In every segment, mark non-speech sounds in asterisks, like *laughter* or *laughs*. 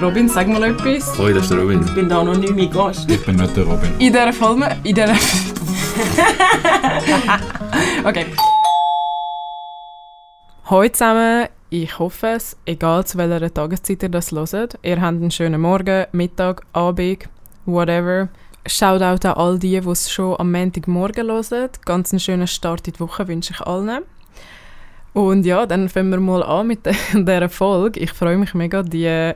Robin, sag mal etwas. Hoi, das ist der Robin. Ich bin da noch nicht mein Gast. Ich bin nicht der Robin. In dieser Folge... In dieser... *laughs* okay. Hallo zusammen. Ich hoffe es, egal zu welcher Tageszeit ihr das hört. Ihr habt einen schönen Morgen, Mittag, Abend, whatever. Shoutout an all die, die es schon am Montagmorgen hören. Ganz einen schönen Start in die Woche wünsche ich allen. Und ja, dann fangen wir mal an mit *laughs* dieser Folge. Ich freue mich mega, die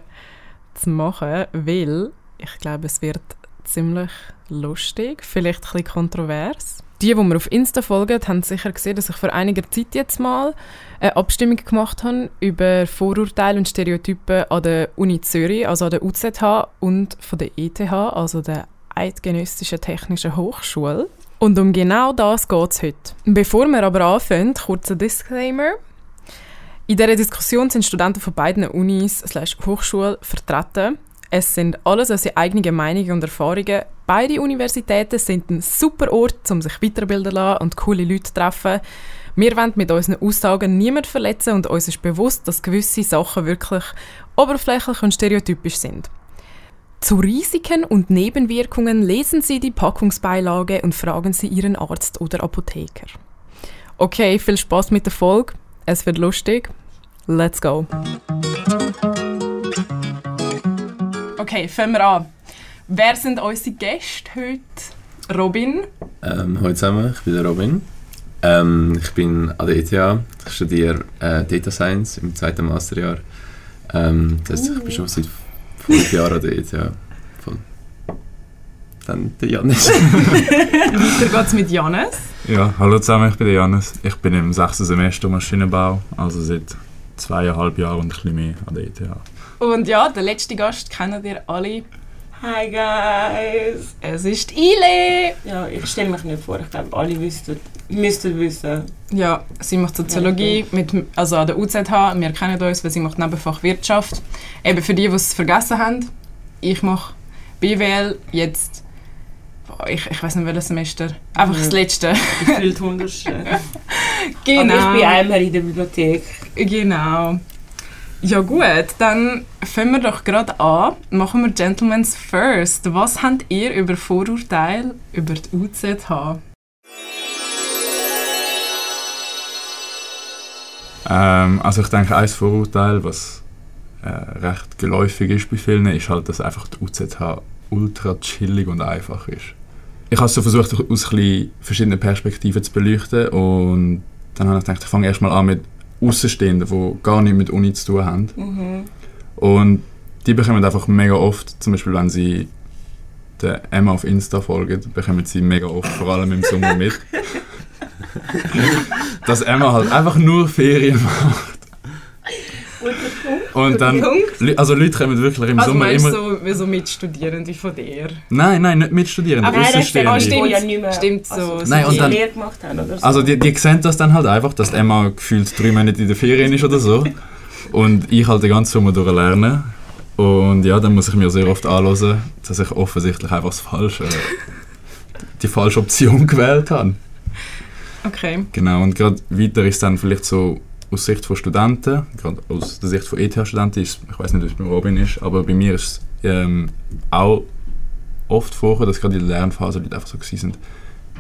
zu machen, weil ich glaube, es wird ziemlich lustig, vielleicht ein bisschen kontrovers. Die, die mir auf Insta folgen, haben sicher gesehen, dass ich vor einiger Zeit jetzt mal eine Abstimmung gemacht habe über Vorurteile und Stereotypen an der Uni Zürich, also an der UZH und von der ETH, also der Eidgenössischen Technischen Hochschule. Und um genau das geht es heute. Bevor wir aber anfangen, kurzer Disclaimer. In dieser Diskussion sind Studenten von beiden Unis Hochschulen vertreten. Es sind alles unsere eigenen Meinungen und Erfahrungen. Beide Universitäten sind ein super Ort, um sich weiterbilden zu lassen und coole Leute zu treffen. Wir wollen mit unseren Aussagen niemand verletzen und uns ist bewusst, dass gewisse Sachen wirklich oberflächlich und stereotypisch sind. Zu Risiken und Nebenwirkungen lesen Sie die Packungsbeilage und fragen Sie Ihren Arzt oder Apotheker. Okay, viel Spaß mit der Folge. Es wird lustig. Let's go. Okay, fangen wir an. Wer sind unsere Gäste heute? Robin. Ähm, hallo zusammen, ich bin der Robin. Ähm, ich bin an der ETH, ich studiere äh, Data Science im zweiten Masterjahr. Ähm, das heißt, ich bin schon seit fünf Jahren an der ETH. Voll. Dann der Janis. *laughs* *laughs* Weiter geht's mit Janis. Ja, hallo zusammen, ich bin der Janis. Ich bin im sechsten Semester Maschinenbau, also seit zweieinhalb Jahren und ein bisschen mehr an der ETH. Und ja, der letzte Gast kennen ihr alle. Hi guys! Es ist Ile. Ja, ich stelle mich nicht vor, ich glaube, alle wüssten, müssten wissen. Ja, sie macht Soziologie mit, also an der UZH. Wir kennen uns, weil sie macht Nebenfach Wirtschaft. Eben für die, die es vergessen haben, ich mache BWL jetzt, ich, ich weiß nicht welches Semester, einfach das letzte. Gefühlt hundertste. *laughs* genau. Aber ich bin einmal in der Bibliothek. Genau. Ja gut, dann fangen wir doch gerade an. Machen wir Gentlemen's First. Was habt ihr über Vorurteile über die UZH? Ähm, also ich denke, ein Vorurteil, was äh, recht geläufig ist bei vielen, ist halt, dass einfach die UZH ultra chillig und einfach ist. Ich habe so versucht, aus ein verschiedenen Perspektiven zu beleuchten und dann habe ich gedacht, ich fange erstmal an mit Außenstehenden, die gar nichts mit Uni zu tun haben. Mhm. Und die bekommen einfach mega oft, zum Beispiel wenn sie der Emma auf Insta folgen, bekommen sie mega oft, vor allem im Sommer mit, *laughs* dass Emma halt einfach nur Ferien macht. Und dann, also Leute kommen wirklich im Also Sommer immer... du so, so Mitstudierende von dir? Nein, nein, nicht mitstudieren, Aber Nein, das stimmt, Ah, Außenstehende. stimmt. ja nicht mehr, Stimmt so. Also, Nein, und die dann- gemacht haben oder so. Also die, die sehen das dann halt einfach, dass Emma gefühlt drei Monate in der Ferien ist oder so. Und ich halt den ganzen Sommer durch lerne. Und ja, dann muss ich mir sehr oft anhören, dass ich offensichtlich einfach das falsche, die falsche Option *laughs* gewählt habe. Okay. Genau, und gerade weiter ist dann vielleicht so aus Sicht von Studenten, gerade aus der Sicht von ETH-Studenten, ist, ich weiß nicht, wie es bei Robin ist, aber bei mir ist es ähm, auch oft vorgekommen, dass gerade in der Lernphase Leute einfach so sind,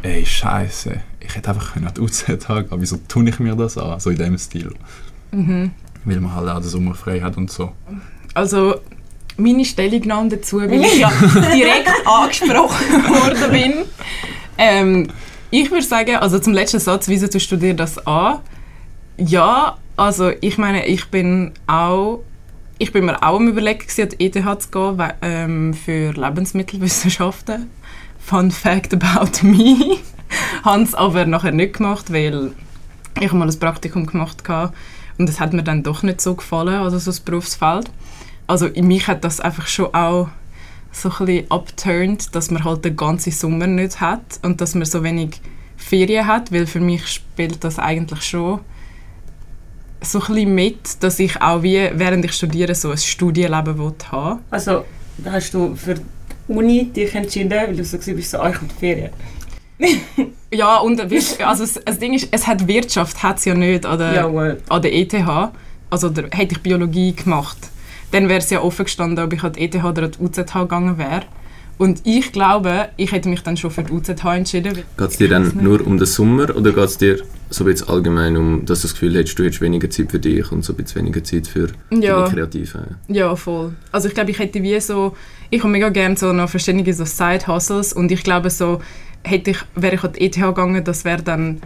ey, scheiße, ich hätte einfach an die UZ gehen, wieso tue ich mir das an? So in dem Stil. Mhm. Weil man halt auch den Sommer frei hat und so. Also meine Stellungnahme dazu, weil ich ja *laughs* direkt angesprochen worden bin. Ähm, ich würde sagen, also zum letzten Satz, wieso du studierst das an? Ja, also ich meine, ich bin auch ich bin mir auch am überlegen, gewesen, an die ETH zu gehen ähm, für Lebensmittelwissenschaften. Fun Fact about me. *laughs* Habe es aber nachher nicht gemacht, weil ich mal ein Praktikum gemacht habe und es hat mir dann doch nicht so gefallen, also so das Berufsfeld. Also in mich hat das einfach schon auch so ein bisschen abturnt, dass man halt den ganzen Sommer nicht hat und dass man so wenig Ferien hat, weil für mich spielt das eigentlich schon so ein bisschen mit, dass ich auch wie, während ich studiere, so ein Studienleben will haben Also, hast du für die Uni dich entschieden, weil du so bist, so, ah, ich komme Ferien. *laughs* Ja, und also das, das Ding ist, es hat Wirtschaft, hat es ja nicht an der, an der ETH. Also der, hätte ich Biologie gemacht, dann wäre es ja offen gestanden, ob ich an die ETH oder an die UZH gegangen wäre. Und ich glaube, ich hätte mich dann schon für die UZH entschieden. Geht es dir dann nur um den Sommer oder geht es dir so bisschen allgemein um, dass du das Gefühl hättest, du hättest weniger Zeit für dich und so ein bisschen weniger Zeit für Ja. deine Kreative? Ja, voll. Also ich glaube, ich hätte wie so, ich habe mega gerne so noch verschiedene so Side-Hustles und ich glaube so, hätte ich, wäre ich an die ETH gegangen, das wäre dann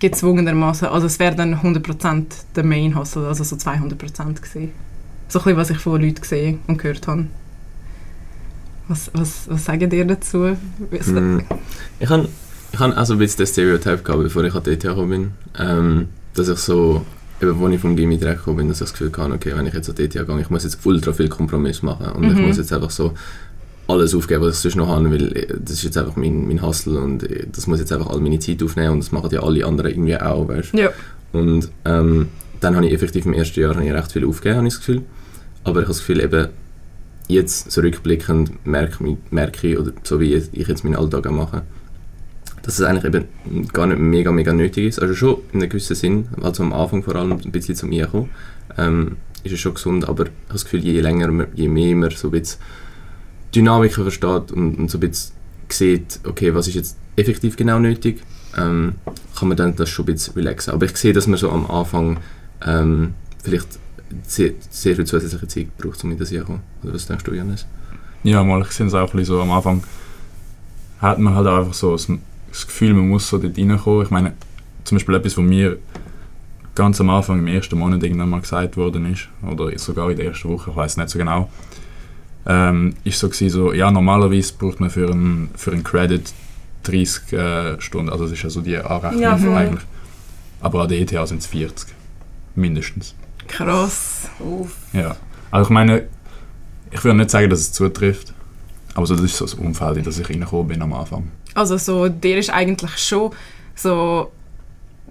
gezwungenermaßen, also es wäre dann 100% der Main-Hustle, also so 200% gewesen. So ein bisschen, was ich von Leuten gesehen und gehört habe. Was, was, was sagen ihr dazu? Mm. Ich habe ich han auch so ein bisschen das Stereotype gehabt, bevor ich an die ETH gekommen bin. Ähm, dass ich so, eben als ich vom Gimmi direkt gekommen bin, dass ich das Gefühl hatte, okay, wenn ich jetzt an die ETH gehe, ich muss jetzt ultra viel Kompromiss machen und ich Mhm. muss jetzt einfach so alles aufgeben, was ich sonst noch habe, weil äh, das ist jetzt einfach mein, mein Hustle und äh, das muss jetzt einfach all meine Zeit aufnehmen und das machen ja alle anderen irgendwie auch, weißt Ja. Und ähm, dann habe ich effektiv im ersten Jahr habe ich recht viel aufgegeben, habe ich das Gefühl. Aber ich habe das Gefühl, eben jetzt zurückblickend merke, merke ich, oder so wie ich jetzt meinen Alltag mache, dass es eigentlich eben gar nicht mega, mega nötig ist. Also schon in einem gewissen Sinn, also am Anfang vor allem ein bisschen zum Einkommen, ähm, ist es schon gesund, aber ich habe das Gefühl, je länger, je mehr man so ein bisschen Dynamiken versteht und, und so ein bisschen sieht, okay, was ist jetzt effektiv genau nötig, ähm, kann man dann das schon ein bisschen relaxen. Aber ich sehe, dass man so am Anfang ähm, vielleicht sehr, sehr viel zusätzliche Zeit braucht, um in das Jahr zu kommen. Oder was denkst du, Janis? Ja, mal, ich sehe es auch ein bisschen so, am Anfang hat man halt einfach so das, das Gefühl, man muss so dort reinkommen. Ich meine, zum Beispiel etwas, was mir ganz am Anfang im ersten Monat irgendwann mal gesagt worden ist, oder sogar in der ersten Woche, ich weiß nicht so genau, ähm, ist so gewesen, so, ja, normalerweise braucht man für einen, für einen Credit 30 äh, Stunden, also das ist ja so die Anrechnung Ja, eigentlich. Aber an der ETH sind es 40, mindestens. Krass. Uff. Ja, also ich meine, ich würde nicht sagen, dass es zutrifft, aber so, das ist so das Umfeld, in das ich reingekommen bin am Anfang. Also so, dir ist eigentlich schon so,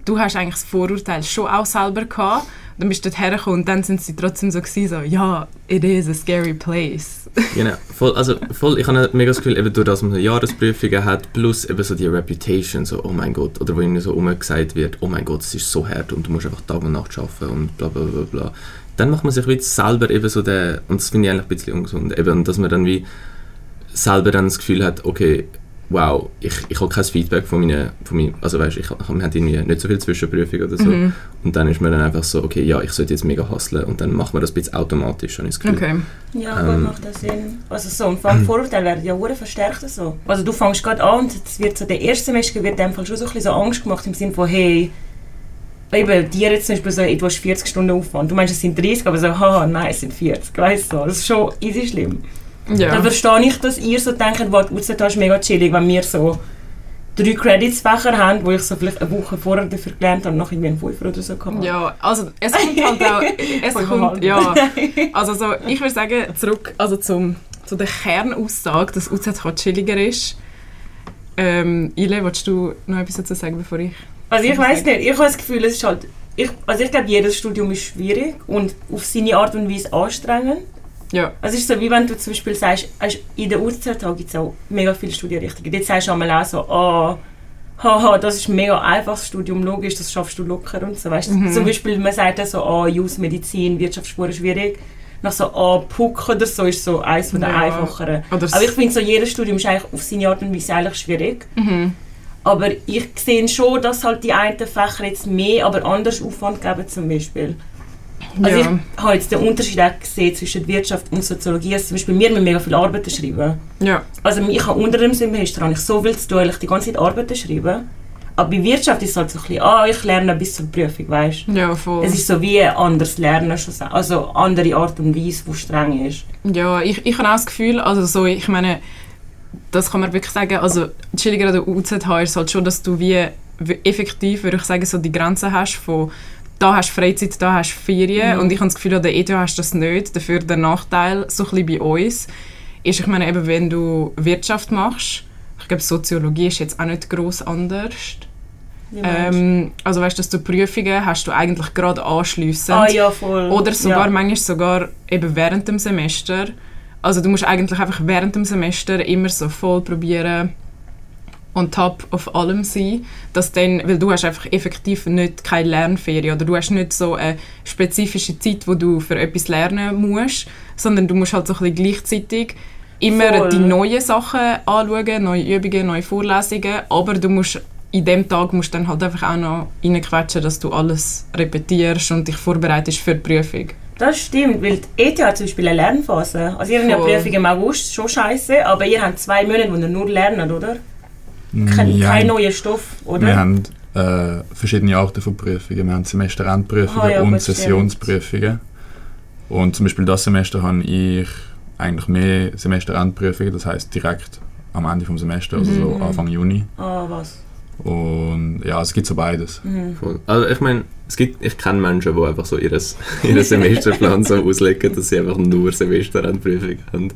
du hast eigentlich das Vorurteil schon auch selber gehabt. Dann bist du dort hergekommen und dann sind sie trotzdem so gewesen, so, ja, it is a scary place. *laughs* Genau, voll, also voll, ich habe mega das Gefühl, eben durch dass man so Jahresprüfungen hat, plus eben so die Reputation, so oh mein Gott, oder wo ihnen so umgesagt wird, oh mein Gott, es ist so hart und du musst einfach Tag und Nacht arbeiten und bla bla bla bla. Dann macht man sich wie selber eben so den, und das finde ich eigentlich ein bisschen ungesund, eben, dass man dann wie selber dann das Gefühl hat, okay, wow, ich, ich habe kein Feedback von meinen, von meinen also weißt, ich, ich, wir haben irgendwie nicht so viel Zwischenprüfung oder so. Mhm. Und dann ist man dann einfach so, okay, ja, ich sollte jetzt mega hustlen und dann macht man das ein bisschen automatisch, habe ich das Gefühl. Okay. Ja, Ähm. gut, macht das Sinn. Also so, und vor allem Vorurteile werden ja hure verstärkt so. Also du fängst gerade an und es wird so, der erste Semester wird dem Fall schon so ein bisschen so Angst gemacht im Sinne von, hey, eben dir jetzt zum Beispiel so, du hast 40 Stunden Aufwand. Du meinst, es sind 30, aber so, haha, nein, es sind 40. Weißt du, so. das ist schon easy schlimm. Ja. Dann verstehe ich, dass ihr so denkt, wow, UZH ist mega chillig, wenn wir so drei Credits-Fächer haben, wo ich so vielleicht eine Woche vorher dafür gelernt habe und noch irgendwie einen Fünfer oder so kann. Ja, also es kommt halt auch, *laughs* es kommt, ja, *laughs* also so, ich würde sagen, zurück also zum, zu der Kernaussage, dass UZH chilliger ist. Ähm, Ile, willst du noch etwas dazu sagen, bevor ich... Also ich weiß nicht, ich habe das Gefühl, es ist halt, ich, also ich glaube, jedes Studium ist schwierig und auf seine Art und Weise anstrengend. Ja. Also es ist so, wie wenn du zum Beispiel sagst, also in der UZH gibt es auch mega viele Studienrichtungen. Jetzt sagst du einmal auch so, ah, haha, das ist ein mega einfaches Studium, logisch, das schaffst du locker und so. Weißt? Mhm. Zum Beispiel, man sagt dann so, ah, Jus, Medizin, Wirtschaftsspuren schwierig. Nach so, ah, Puck oder so ist so eins von den Ja. einfacheren. Aber ich finde so, jedes Studium ist eigentlich auf seine Art und Weise eigentlich schwierig. mhm. Aber ich sehe schon, dass halt die einen Fächer jetzt mehr, aber anders Aufwand geben zum Beispiel. Also ja. ich habe jetzt den Unterschied auch gesehen zwischen Wirtschaft und Soziologie. Also zum Beispiel wir müssen mega viele Arbeiten schreiben. ja. Also ich habe unter dem Semester habe ich so viel zu tun, weil ich die ganze Zeit Arbeiten schreibe. Aber bei Wirtschaft ist es halt so ein bisschen, ah, ich lerne bis zur Prüfung, weißt du. Ja, voll. Es ist so wie ein anderes Lernen, also andere Art und Weise, die streng ist. Ja, ich, ich habe auch das Gefühl, also so, ich meine, das kann man wirklich sagen, also chilliger an der UZH ist halt schon, dass du wie effektiv, würde ich sagen, so die Grenze hast von da hast du Freizeit, da hast du Ferien Mhm. und ich habe das Gefühl, an der ETH hast du das nicht. Dafür der Nachteil, so ein bisschen bei uns, ist, ich meine, eben, wenn du Wirtschaft machst, ich glaube, Soziologie ist jetzt auch nicht gross anders. Ähm, also weißt du, dass du Prüfungen hast du eigentlich gerade anschliessend. ah ja, voll. Oder sogar ja. manchmal sogar eben während dem Semester. Also du musst eigentlich einfach während dem Semester immer so voll probieren on top of allem sein, dass dann, weil du hast einfach effektiv nicht keine Lernferien oder du hast nicht so eine spezifische Zeit, wo du für etwas lernen musst, sondern du musst halt so ein bisschen gleichzeitig immer Voll. die neuen Sachen anschauen, neue Übungen, neue Vorlesungen, aber du musst in dem Tag musst du dann halt einfach auch noch reinquetschen, dass du alles repetierst und dich vorbereitest für die Prüfung. Das stimmt, weil die ETH hat zum Beispiel eine Lernphase. Also ihr habt ja Voll. Prüfung im August, schon scheiße, aber ihr habt zwei Monate, wo ihr nur lernt, oder? Kein, Ja, kein neuer Stoff, oder? Wir haben äh, verschiedene Arten von Prüfungen. Wir haben Semesterendprüfungen Ah, ja, und. Sessionsprüfungen. Und zum Beispiel das Semester habe ich eigentlich mehr Semesterendprüfungen, das heißt direkt am Ende des Semesters, also so Mhm. Anfang Juni. Ah, was? Und ja, es gibt so beides. Mhm. Also ich meine, es gibt, ich kenne Menschen, die einfach so ihres, *laughs* ihren Semesterplan so auslegen, dass sie einfach nur Semesterendprüfung haben.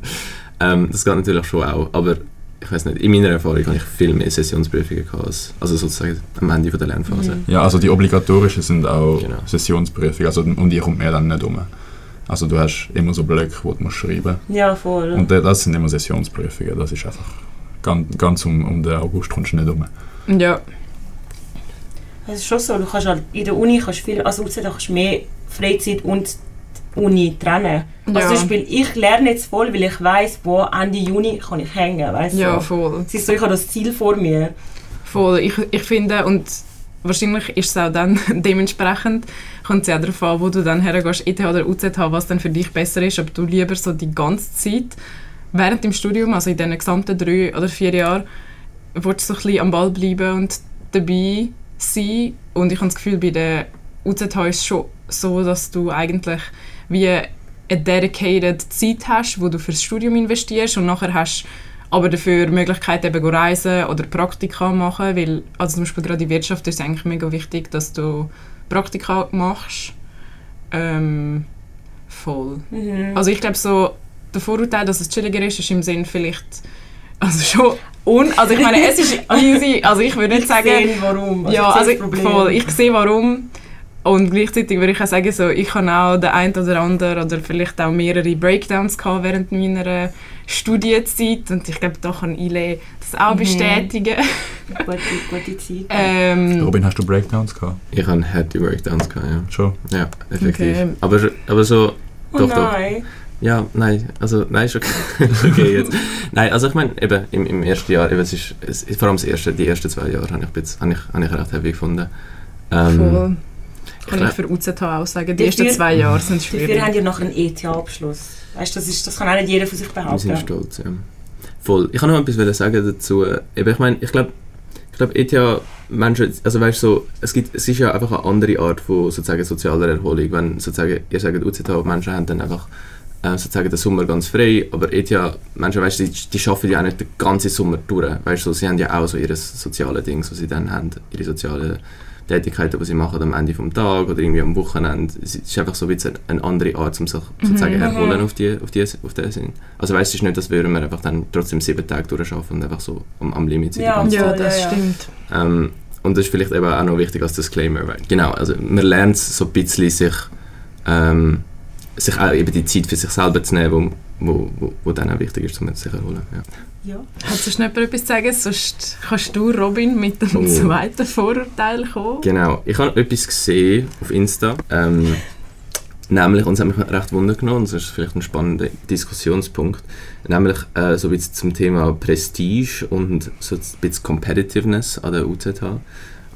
Ähm, das geht natürlich schon auch, aber ich weiß nicht, in meiner Erfahrung habe ich viel mehr Sessionsprüfungen gehabt, als, also sozusagen am Ende von der Lernphase. Mhm. Ja, also die obligatorischen sind auch Genau. Sessionsprüfungen, also um die kommt man dann nicht um. Also du hast immer so Blöcke, die du musst schreiben Ja, voll. Und das sind immer Sessionsprüfungen, das ist einfach ganz, ganz um, um den August kommst du nicht um. Ja, Es ist schon so, du kannst halt in der Uni kannst viel, also außer kannst du mehr Freizeit und Uni trennen. Also Ja. zum Beispiel, ich lerne jetzt voll, weil ich weiß, wo Ende Juni kann ich hängen, weißt ja, voll. Es ist so, ich habe das Ziel vor mir. Voll. Ich, ich finde, und wahrscheinlich ist es auch dann *laughs* dementsprechend, kommt es ja darauf an, wo du dann hergehst, ETH oder UZH, was dann für dich besser ist, ob du lieber so die ganze Zeit während dem Studium, also in diesen gesamten drei oder vier Jahren, willst du so ein bisschen am Ball bleiben und dabei sein. Und ich habe das Gefühl, bei der UZH ist es schon so, dass du eigentlich wie eine dedicated Zeit hast, wo du fürs Studium investierst und nachher hast aber dafür die Möglichkeit eben go reisen oder Praktika machen, weil also zum Beispiel gerade in Wirtschaft ist es eigentlich mega wichtig, dass du Praktika machst. Ähm, voll. Mhm. Also ich glaube so, der Vorurteil, dass es chilliger ist, ist im Sinn vielleicht, also schon un, also ich meine, es ist *laughs* easy, also ich würde nicht ich sagen, sehe, warum. ja, ich also sehe voll, ich sehe warum. Und gleichzeitig würde ich auch sagen, so, ich habe auch den einen oder anderen oder vielleicht auch mehrere Breakdowns gehabt während meiner Studienzeit. Und ich glaube, da kann Ile das auch Mhm. bestätigen. Gute, gute Zeit. Ähm, Robin, hast du Breakdowns gehabt? Ich habe harte Breakdowns gehabt, ja. Schon? Ja, effektiv. Okay. Aber, aber so, oh doch, doch. nein. Ja, nein, also nein, ist okay, *laughs* okay jetzt. Nein, also ich meine, eben im, im ersten Jahr, eben, es ist, es, vor allem das erste, die ersten zwei Jahre habe ich, habe ich, habe ich recht heavy gefunden. Ähm, voll. Kann ich für UZH auch sagen. Die Dafür- ersten zwei Jahre sind Dafür schwierig. haben die noch einen ETH-Abschluss. Weißt das, ist- das kann auch nicht jeder von sich Wir sind behaupten. stolz, ja. Voll. Ich kann noch etwas sagen dazu. Eben, ich meine, ich glaube, ich glaube, ETH Menschen, also weißt du, so, es gibt, es ist ja einfach eine andere Art von sozusagen sozialer Erholung. Wenn sozusagen, ihr sagt, UZH Menschen haben dann einfach äh, sozusagen den Sommer ganz frei, aber ETH Menschen, weißt du, die, die arbeiten ja auch nicht den ganzen Sommer durch. Weißt du, so, sie haben ja auch so ihre sozialen Dinge, was sie dann haben, ihre sozialen Tätigkeiten, die sie machen am Ende vom Tag oder irgendwie am Wochenende. Es ist einfach so ein bisschen eine andere Art, um sich sozusagen Mhm. erholen auf die, auf die, auf den Sinn. Also weißt du, es ist nicht, dass wir einfach dann trotzdem sieben Tage durcharbeiten und einfach so am, am Limit sind. die Ja. ganze Ja, das ja, ja. stimmt. ähm, und das ist vielleicht eben auch noch wichtig als Disclaimer. Weil, genau, also man lernt so ein bisschen sich, ähm, sich auch eben die Zeit für sich selber zu nehmen, wo, wo, wo, wo dann auch wichtig ist, um sich zu erholen. Ja. Ja. Hat sonst noch jemand etwas zu sagen? Sonst kannst du, Robin, mit dem Oh. zweiten Vorurteil kommen. Genau, ich habe etwas gesehen auf Insta, ähm, nämlich, und es hat mich recht Wunder genommen, das ist vielleicht ein spannender Diskussionspunkt, nämlich äh, so ein bisschen zum Thema Prestige und so ein bisschen Competitiveness an der UZH.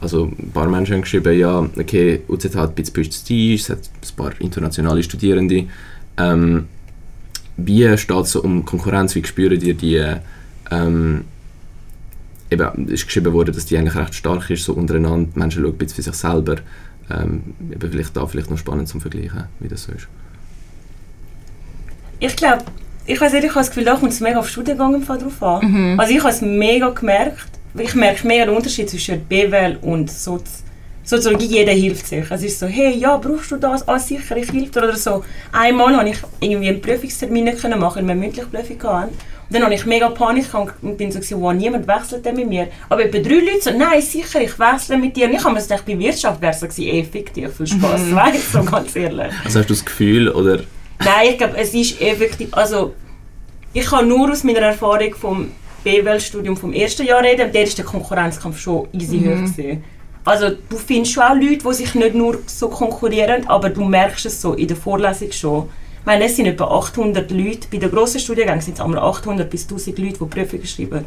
Also ein paar Menschen haben geschrieben, ja, okay, UZH hat ein bisschen Prestige, es hat ein paar internationale Studierende. Ähm, wie steht es so um Konkurrenz, wie spüren ihr die ähm, eben, es ist geschrieben worden, dass die eigentlich recht stark ist, so untereinander. Die Menschen schauen ein bisschen für sich selber. Ähm, eben vielleicht da vielleicht noch spannend zum Vergleichen, wie das so ist. Ich glaube, ich weiß nicht, ich habe das Gefühl, da kommt es mega auf den Studiengang im Fall drauf an. Mhm. Also ich habe es mega gemerkt. Ich merke mega den Unterschied zwischen BWL und Sozi. Soziologie, jeder hilft sich. Es ist so, hey, ja, brauchst du das? Ah, sicher, ich helfe dir. Oder so. Einmal habe ich irgendwie einen Prüfungstermin nicht können machen, weil wir eine mündliche Prüfung hatten. Und dann habe ich mega Panik gehabt und bin so, wow, niemand wechselt mit mir. Aber etwa drei Leute so, nein, sicher, ich wechsle mit dir. Und ich habe mir gedacht, bei Wirtschaft wäre es so gewesen, eh, fick dich, viel Spaß, Mhm. *laughs* weißt du, so ganz ehrlich. Also hast du das Gefühl, oder Nein, ich glaube, es ist effektiv. Also, ich kann nur aus meiner Erfahrung vom BWL-Studium vom ersten Jahr reden, und der ist der Konkurrenzkampf schon easy Mhm. hoch gewesen. Also du findest schon auch Leute, die sich nicht nur so konkurrieren, aber du merkst es so in der Vorlesung schon. Ich meine, es sind etwa 800 Leute, bei den grossen Studiengängen sind es einmal 800 bis 1000 Leute, die Prüfungen schreiben.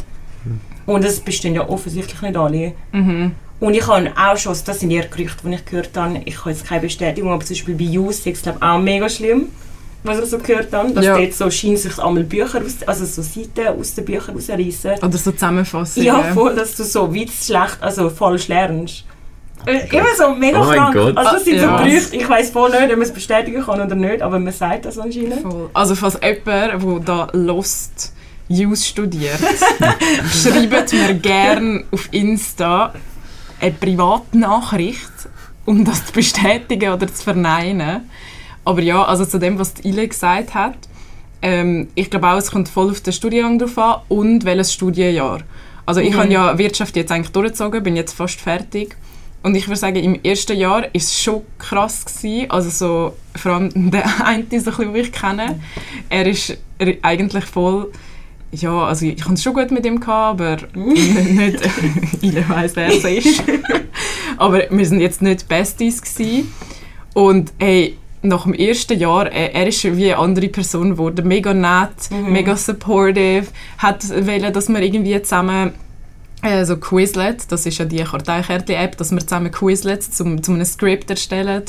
Und es bestehen ja offensichtlich nicht alle. Mhm. Und ich habe auch schon, das sind eher Gerüchte, die ich gehört habe, ich habe jetzt keine Bestätigung, aber zum Beispiel bei Use ist es glaube auch mega schlimm, was ich so gehört habe, dass Ja. dort so scheinen sich einmal Bücher, aus, also so Seiten aus den Büchern rausreißen. Oder so Zusammenfassungen. Ja, voll, dass du so weit schlecht, also falsch lernst. Äh, immer so mega Oh mein krank. Gott. Also das sind Ja. so Gerüchte, ich weiß voll nicht, ob man es bestätigen kann oder nicht, aber man sagt das anscheinend. Voll. Also falls jemand, der da Lost Use studiert, *laughs* schreibt mir gerne auf Insta eine Privatnachricht, um das zu bestätigen oder zu verneinen. Aber ja, also zu dem, was die Ile gesagt hat, ähm, ich glaube auch, es kommt voll auf den Studiengang drauf an und welches Studienjahr. Also ich Mhm. habe ja Wirtschaft jetzt eigentlich durchgezogen, bin jetzt fast fertig. Und ich würde sagen, im ersten Jahr war es schon krass. Gewesen. Also so, vor allem *laughs* der eine, so ein bisschen, den ich kenne, er ist eigentlich voll... Ja, also ich hatte es schon gut mit ihm, gehabt, aber *laughs* nicht, nicht *laughs* ich weiss, wer es ist. aber wir sind jetzt nicht Besties gewesen. Und hey, nach dem ersten Jahr, äh, er ist wie eine andere Person geworden. Mega nett, mega supportive, hat wollen, dass wir irgendwie zusammen äh, so Quizlet, das ist ja die Karteikärtchen-App, dass wir zusammen Quizlets zum, zum einem Skript erstellen.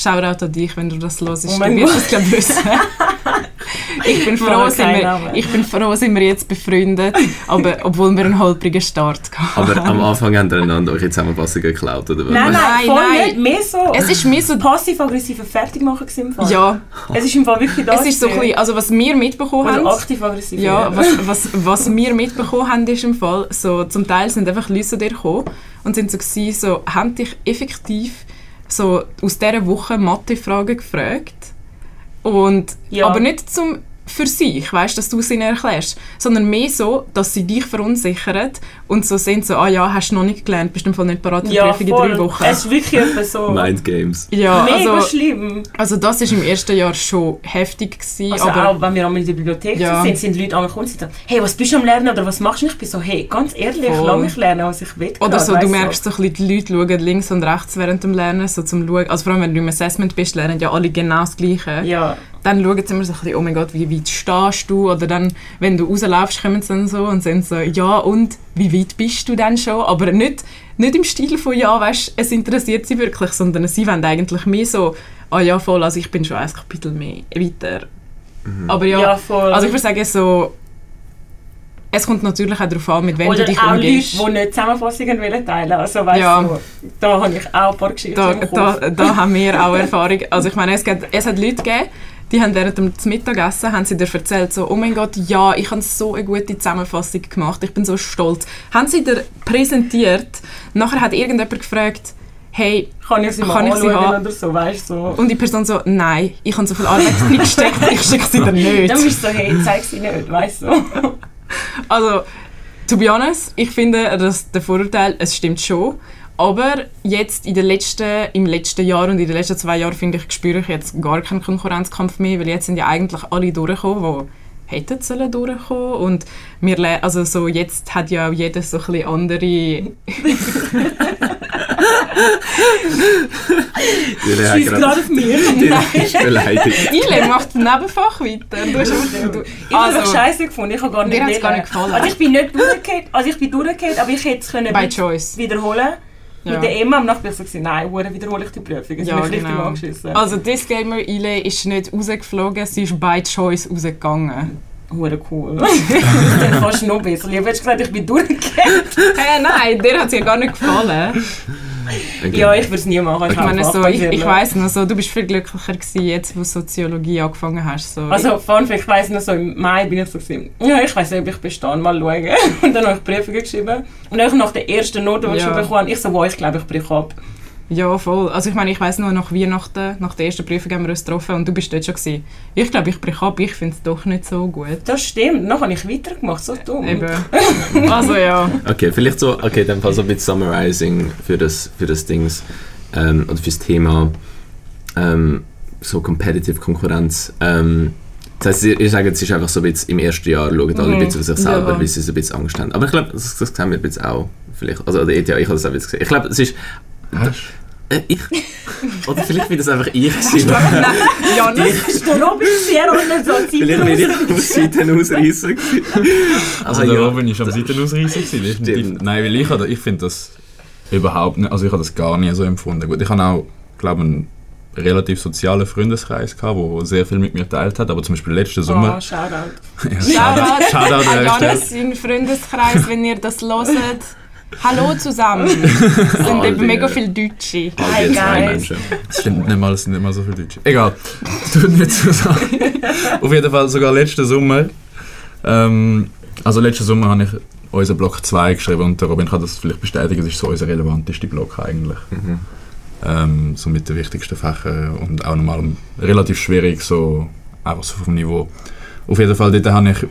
Shoutout an dich, wenn du das hörst. Oh du wirst es glaube wissen. *laughs* ich, bin froh, sind wir, ich bin froh, sind wir jetzt befreundet, aber, obwohl wir einen holprigen Start hatten. Aber am Anfang haben ihr einander eure Zusammenfassungen geklaut, oder was? Nein, nein, Nein, voll nein. nicht, mehr so Es ist mir so... passiv-aggressive Fertigmachen gewesen im Fall. Ja, Es ist im Fall wirklich das. es ist so ein bisschen, also was wir mitbekommen haben... Oder aktiv-aggressiv. Ja, was, was, was wir mitbekommen haben, ist im Fall, so, zum Teil sind einfach Leute zu dir gekommen und sind so, gewesen, so haben dich effektiv so aus dieser Woche Mathe-Fragen gefragt. Und, Ja. Aber nicht zum für sich, weißt, dass du es ihnen erklärst, sondern mehr so, dass sie dich verunsichern und so sind so, ah ja, hast du noch nicht gelernt, bist du im Fall nicht parat für die ja, Prüfung in voll. drei Wochen. Es ist wirklich etwas so. Mind Games. ja, Mega also, schlimm. also das ist im ersten Jahr schon heftig gewesen, Also aber auch wenn wir einmal in der Bibliothek Ja. sind, sind Leute angekommen und sagen, hey, was bist du am Lernen oder was machst du? Ich bin so, hey, ganz ehrlich, Voll. lass mich lernen, was ich will. Oder so, du merkst so ein bisschen, die Leute schauen links und rechts während dem Lernen, so zum Schauen. Also vor allem, wenn du im Assessment bist, lernen ja alle genau das Gleiche. Ja, Dann schauen sie immer so ein bisschen, oh mein Gott, wie weit stehst du? Oder dann, wenn du rauslaufst, kommen sie dann so und sind so, ja und, wie weit bist du denn schon? Aber nicht, nicht im Stil von, ja, weißt, es interessiert sie wirklich, sondern sie wollen eigentlich mehr so, ah ja, voll, also ich bin schon ein Kapitel mehr weiter. Aber ja, ja, voll. also ich würde sagen, so, es kommt natürlich auch darauf an, mit wem Oder du dich auch Leute, die nicht Zusammenfassungen wollen teilen Also weißt Ja. du, da habe ich auch ein paar Geschichten da, im Kopf. da, da haben wir auch Erfahrung. Also ich meine, es, gibt, es hat Leute gegeben, die haben während dem Mittagessen haben sie dir erzählt, so, oh mein Gott, ja, ich habe so eine gute Zusammenfassung gemacht, ich bin so stolz. Haben sie dir präsentiert, nachher hat irgendjemand gefragt, hey, Kann ich sie mal Kann ich sie haben? oder so, weißt du. So. und die Person so, nein, ich habe so viel Arbeit reingesteckt, *laughs* ich schicke sie dir nicht. Dann bist du so, hey, zeig sie nicht, weißt du. Also, to be honest, ich finde, dass der Vorurteil, es stimmt schon. Aber jetzt in den letzten, im letzten Jahr und in den letzten zwei Jahren, finde ich, spüre ich jetzt gar keinen Konkurrenzkampf mehr, weil jetzt sind ja eigentlich alle durchgekommen, die hätten sollen durchkommen und wir also so jetzt hat ja auch jeder so ein bisschen andere *laughs* Die hat Schieß gerade auf mich. die ist beleidigt. Ile macht Nebenfach weiter du hast einfach, du, Ich habe es also, scheiße gefunden, ich habe gar nicht gar nicht gefallen. Also ich bin nicht durchgekehrt, also ich bin durchgekehrt, aber ich hätte es können wiederholen. Ja. Mit der Emma am so gesagt, nein, hure wiederhole ich die Prüfung. Jetzt Ja, bin ich richtig genau. angeschissen. also Disclaimer, Ile ist nicht rausgeflogen, sie ist by choice rausgegangen Hure cool. das ist dann fast noch besser. Ich hätte gesagt, ich bin durchgekehrt. Hey, nein, dir hat es ja gar nicht gefallen. *laughs* Okay. Ja, ich würde es nie machen. Ich meine, so, ich, ich weiss noch, so, du bist viel glücklicher gewesen, jetzt, wo du Soziologie angefangen hast. So. Also, Fun Fact, ich weiss noch so, im Mai bin ich so gewesen, ja, ich weiss nicht, ob ich bestehe, mal schauen. *laughs* Und dann habe ich Prüfungen geschrieben. Und dann nach der ersten Note, die ich Ja. schon bekommen habe, ich so, wow, ich glaube, ich breche ab. Ja, voll. Also ich meine, ich weiss noch, nach Weihnachten, nach der ersten Prüfung haben wir uns getroffen und du bist dort schon gewesen. Ich glaube, ich breche ab, ich finde es doch nicht so gut. Das stimmt, dann habe ich weitergemacht, so dumm. Eben. *laughs* Also ja. Okay, vielleicht so, okay, dann so ein bisschen Summarizing für das, für das Dings ähm, oder fürs Thema ähm, so Competitive Konkurrenz. Ähm, Das heisst, ihr, ihr sagt, es ist einfach so ein bisschen im ersten Jahr, schauen alle ein Mhm. bisschen für sich selber, Ja. weil sie so ein bisschen Angst haben. Aber ich glaube, das, das sehen wir jetzt auch. Vielleicht, also der ETH, ich habe das auch ein bisschen gesehen. Ich glaube, es ist... Hast Äh, ich... Oder vielleicht bin das einfach ich *laughs* gewesen. Janis, Ist der Robin sehr unter so Vielleicht bin ich aus Seiten ausreißen. Also, der Robin ist am Seitenausreißer gewesen. Nein, weil ich, ich finde das überhaupt nicht, also ich habe das gar nie so empfunden. Gut, ich habe auch, glaube einen relativ sozialen Freundeskreis gehabt, der sehr viel mit mir geteilt hat, aber zum Beispiel letzten Sommer... Oh, Shoutout. Ja, Shoutout Shoutout an. Janis, sein Freundeskreis, wenn ihr das hört. Hallo zusammen. *laughs* Es sind eben mega viele Deutsche. Hi, guys. Das stimmt nicht mal, es sind nicht mal so viele Deutsche. Egal, das *laughs* tut nicht so sagen. Auf jeden Fall sogar letzten Sommer. Ähm, also letzten Sommer habe ich unseren Block 2 geschrieben und der Robin kann das vielleicht bestätigen, es ist so unser relevanteste Block eigentlich. Mhm. Ähm, so mit den wichtigsten Fächern und auch nochmal relativ schwierig, so einfach so vom Niveau. Auf jeden Fall, dort habe ich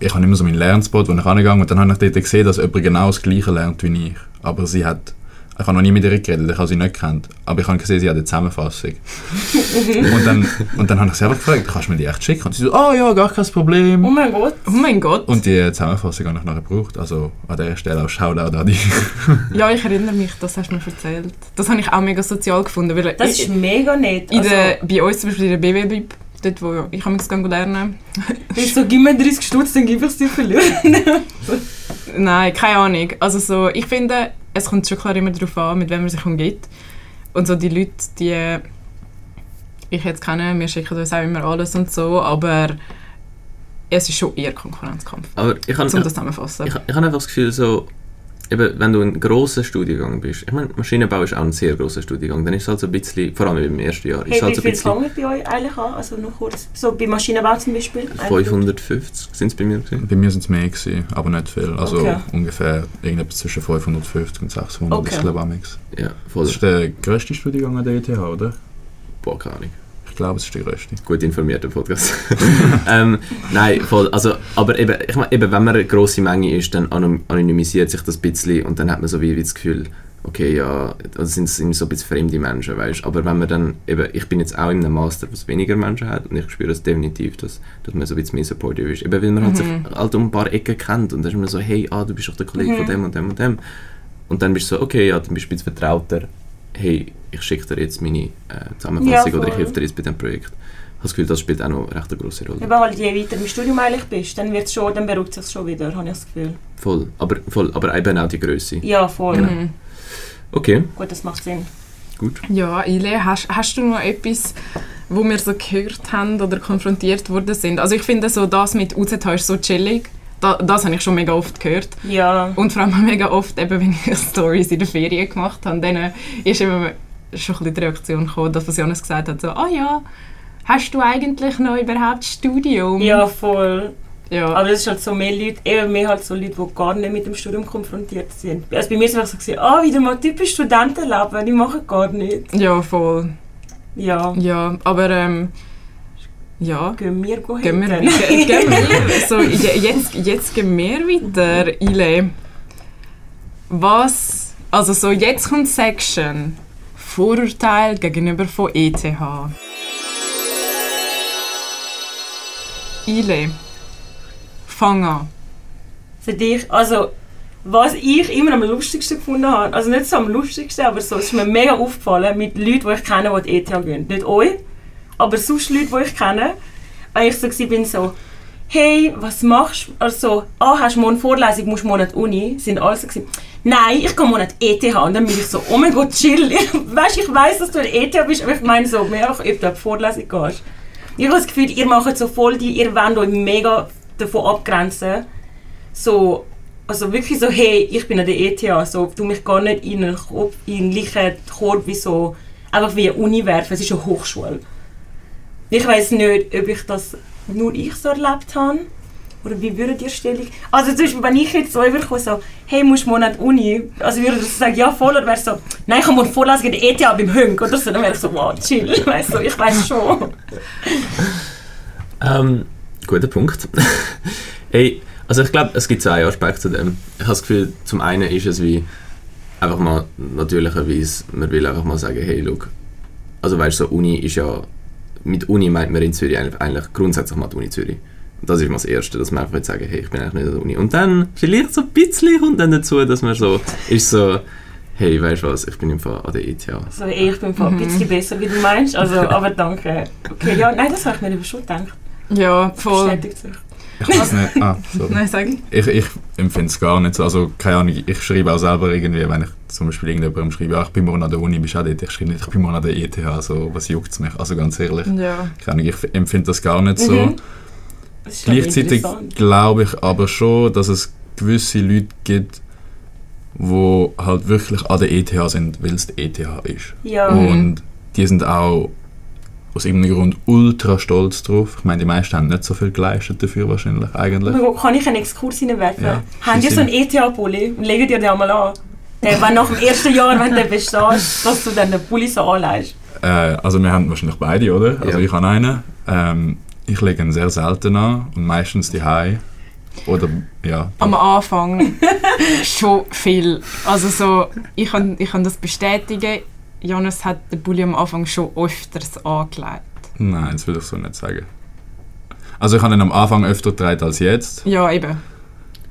ich habe immer so meinen Lernspot, wo ich angegangen und dann habe ich dort gesehen, dass jemand genau das Gleiche lernt wie ich. Aber sie hat, ich habe noch nie mit ihr geredet, ich habe sie nicht gekannt, aber ich habe gesehen, sie hat eine Zusammenfassung. *laughs* und, dann, und dann habe ich sie einfach gefragt, kannst du mir die echt schicken? Und sie so, ah ja, gar kein Problem. Oh mein Gott. Oh mein Gott. Und die Zusammenfassung habe ich nachher gebraucht, also an dieser Stelle auch Shoutout an dich. *laughs* Ja, ich erinnere mich, das hast du mir erzählt. Das habe ich auch mega sozial gefunden. Weil Das ich, ist mega nett. in Also, der, bei uns zum Beispiel in der BW-Bib, dort wo ich am liebsten lernen *laughs* ich so, gib mir 30 Stutz, dann gib ich es dir verlieren. *laughs* Nein, keine Ahnung. Also so, ich finde, es kommt schon klar immer darauf an, mit wem man sich umgibt. Und so die Leute, die ich jetzt kenne, wir schicken uns auch immer alles und so, aber es ist schon eher Konkurrenzkampf, Aber ich habe um das zusammenzufassen. ich, ich habe einfach das Gefühl, so, eben, wenn du in einen grossen Studiengang bist, ich meine, Maschinenbau ist auch ein sehr grosser Studiengang, dann ist es halt so ein bisschen, vor allem im ersten Jahr, ist Hey, es halt wie so ein viel fangen bei euch eigentlich an? Also noch kurz. So bei Maschinenbau zum Beispiel? 550 sind es bei mir gewesen. Bei mir sind es mehr gewesen, aber nicht viel. Also Okay. ungefähr irgendetwas zwischen 550 und 600 Okay. ist glaube ich. Ja, voll. Das ist der grösste Studiengang an der ETH, oder? Boah, keine Ahnung. Ich glaube, es ist der grösste. Gut informierter Podcast. *laughs* ähm, nein, voll. Also, aber eben, ich meine, eben, wenn man eine grosse Menge ist, dann anon- anonymisiert sich das ein bisschen und dann hat man so wie, wie das Gefühl, okay, ja, das sind so ein bisschen fremde Menschen, weißt Aber wenn man dann, eben, ich bin jetzt auch in einem Master, was weniger Menschen hat und ich spüre das definitiv, dass, dass man so ein bisschen mehr supportive ist. Eben, weil man halt sich halt um ein paar Ecken kennt und dann ist man so, hey, ah, du bist doch der Kollege von dem und dem und dem. Und dann bist du so, okay, ja, dann bist du ein bisschen vertrauter. Hey, ich schicke dir jetzt meine äh, Zusammenfassung Ja, oder ich helfe dir jetzt bei diesem Projekt. Ich habe das Gefühl, das spielt auch noch recht eine grosse Rolle. Eben halt, je weiter im Studium eigentlich bist, dann, wird's schon, dann beruhigt es sich schon wieder, habe ich das Gefühl. Voll, aber, voll, aber eben auch die Größe. Ja, voll. Mhm. Okay, Gut, das macht Sinn. gut. Ja, Ile, hast, hast du noch etwas, wo wir so gehört haben oder konfrontiert worden sind? Also ich finde so, das mit UZH ist so chillig. Da, das habe ich schon mega oft gehört. Ja. Und vor allem auch mega oft, eben, *laughs* wenn ich Stories in der Ferien gemacht habe, dann äh, ist immer schon ein die Reaktion gekommen, dass was Jonas gesagt hat, so, ah ja, hast du eigentlich noch überhaupt Studium? Ja, voll. ja. Aber das ist halt so mehr Leute, eben mehr halt so Leute, die gar nicht mit dem Studium konfrontiert sind. Also bei mir ist es einfach so, ah, wieder mal typisch Studentenleben, die machen gar nichts. ja, voll. Ja, Ja, aber ähm, ja. gehen wir go Gehen wir, gehen wir. *laughs* So, je- jetzt, jetzt gehen wir weiter, Ile. Was, also so jetzt kommt Section. Vorurteil gegenüber von ETH. Ile. Fang an. Für dich, also was ich immer am lustigsten gefunden habe, also nicht so am lustigsten, aber so, es ist mir mega aufgefallen mit Leuten, die ich kenne, die die ETH gehen. Nicht euch, aber sonst Leute, die ich kenne. Weil ich so war, bin so, hey, was machst du? Also, ah, hast du morgen Vorlesung, musst du die Uni? Sind alle so nein, ich gehe an die ETH. Und dann bin ich so, oh mein Gott, chill. *laughs* Weißt, ich weiss, dass du der ETH bist, aber ich meine so, mehr einfach, ob du die Vorlesung gehst. Ich habe das Gefühl, ihr macht so voll die, ihr wollt euch mega davon abgrenzen. So, also wirklich so, hey, ich bin an der ETH, so, du mich gar nicht in einen, in den gleichen Korb wie so, einfach wie eine Uni werfen, es ist eine Hochschule. Ich weiß nicht, ob ich das nur ich so erlebt habe. Oder wie würdet ihr Stellung... Also zum Beispiel, wenn ich jetzt so überkomme, so, hey, musst du die Uni? Also würde ich sagen, ja voll, oder wäre so, nein, ich habe morgen Vorlesung in der ETH beim Hünk oder so. Dann wäre ich so, wow, chill, *laughs* weißt du, ich weiß schon. *laughs* Ähm, guter Punkt. *laughs* hey, also ich glaube, es gibt zwei Aspekte zu dem. Ich habe das Gefühl, zum einen ist es wie einfach mal natürlicherweise, man will einfach mal sagen, hey, look, also weißt du, so Uni ist ja mit Uni meint man in Zürich eigentlich, eigentlich grundsätzlich mal die Uni Zürich. Das ist mal das Erste, dass man einfach jetzt sagen, hey, ich bin eigentlich nicht an der Uni. Und dann vielleicht so ein bisschen kommt dann dazu, dass man so ist so, hey, weißt du was, ich bin im Fall an der ETH. So, ey, ich bin voll ein bisschen besser, wie du meinst. Also, *laughs* aber danke. Okay, ja, nein, das habe ich mir eben schon gedacht. Ja, voll. Bestätigt sich. Ich weiß nicht. Ah, sorry. Nein, sag. Ich, ich empfinde es gar nicht so. Also, keine Ahnung, ich schreibe auch selber irgendwie, wenn ich zum Beispiel irgendjemandem schreibe, ja, ich bin morgen an der Uni, bist du auch dort? Ich schreibe nicht, ich bin morgen an der ETH, also was juckt es mich? Also ganz ehrlich, Ja. keine Ahnung, ich empfinde das gar nicht so. Mhm. Aber Gleichzeitig glaube ich aber schon, dass es gewisse Leute gibt, die halt wirklich an der ETH sind, weil es die ETH ist. Ja. Mhm. Und die sind auch aus irgendeinem Grund ultra stolz drauf. Ich meine, die meisten haben nicht so viel geleistet dafür wahrscheinlich eigentlich. Kann ich einen Exkurs reinwerfen? Ja. Habt ihr so einen ETH-Pulli und legt ihr den mal an? Der, wenn nach dem ersten Jahr, wenn du bestehst, dass du dann den Pulli so anlegst. Äh, also wir haben wahrscheinlich beide, oder? Also Ja. ich habe einen. Ähm, ich lege ihn sehr selten an und meistens die Oder ja. Am Anfang schon viel. Also so, ich kann, ich kann das bestätigen. Jonas hat den Bulli am Anfang schon öfters angelegt. Nein, das will ich so nicht sagen. Also ich habe ihn am Anfang öfter getragen als jetzt, Ja, eben.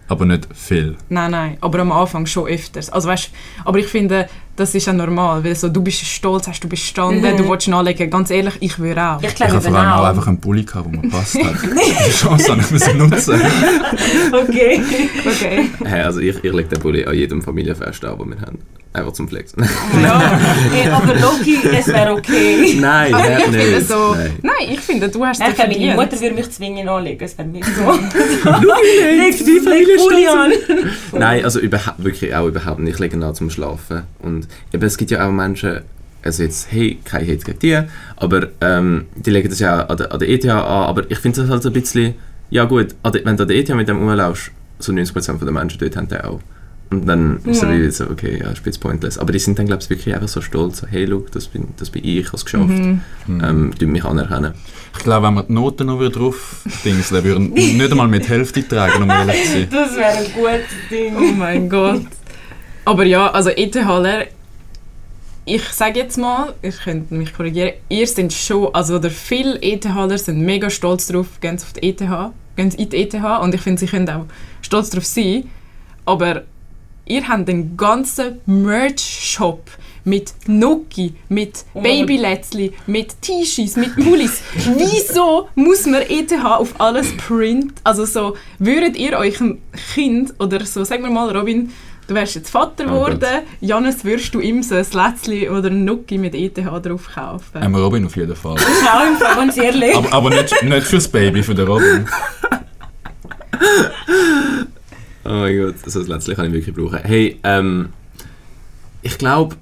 aber nicht viel. Nein, nein, aber am Anfang schon öfters. Also weißt, aber ich finde, das ist ja normal, weil so, du bist stolz, hast du bestanden, Mhm. du willst nachlegen. Ganz ehrlich, ich würde auch. Ich Ich glaube habe vor allem auch einfach einen Pulli gehabt, der mir passt hat. *laughs* Die Chance habe ich müssen nutzen. Okay. Okay. Hey, also ich, ich lege den Bulli an jedem Familienfest an, das wir haben. Einfach zum Flexen. Ja. *laughs* Hey, aber Loki, es wäre okay. *laughs* Nein, Aber nein, ich finde nicht. so, Nein. nein, ich finde, du hast es ich glaube, meine verdient. Mutter würde mich zwingen anlegen. Es wäre mir so. *laughs* Leg die Familie an. Nein, also überhaupt, wirklich auch überhaupt nicht. Ich lege an zum Schlafen. Und eben, es gibt ja auch Menschen, also jetzt, hey, kein Hate gegen die, aber ähm, die legen das ja auch an der, an der ETH an, aber ich finde das halt ein bisschen, ja gut, wenn du an der ETH mit dem rumlaufst, so 90% der Menschen dort haben den auch. Und dann ist es Mhm. wie so, okay, ja, ist pointless. Aber die sind dann, glaube ich, wirklich einfach so stolz, so, hey, look, das bin, das bin ich, ich habe es geschafft, Mhm. ähm, die mich anerkennen. Ich glaube, wenn wir die Noten noch drauf dings, dann würden nicht einmal mit der Hälfte tragen, um ehrlich zu sein. Das wäre ein gutes Ding. Oh mein Gott. Aber ja, also ETHler, ich sage jetzt mal, ich könnte mich korrigieren, ihr sind schon, also oder viele ETHler sind mega stolz drauf, gehen auf die ETH, gehen in die ETH und ich finde, sie können auch stolz drauf sein, aber ihr habt einen ganzen Merch-Shop mit Nuki, mit Oh Babylätzli, mit T-Shirts, mit Pullis. *laughs* Wieso muss man ETH auf alles print? Also so, würdet ihr eurem Kind, oder so, sagen wir mal, Robin, du wärst jetzt Vater Oh geworden, Gott. Janis, würdest du ihm so ein Lätzli oder ein Nuki mit ETH drauf kaufen? Ähm, Robin auf jeden Fall. *laughs* Schau im Fall, ganz ehrlich. Aber, aber nicht, nicht fürs Baby, für den Robin. *laughs* Oh mein Gott, also das letztlich kann ich wirklich brauchen. Hey, ähm, ich glaube,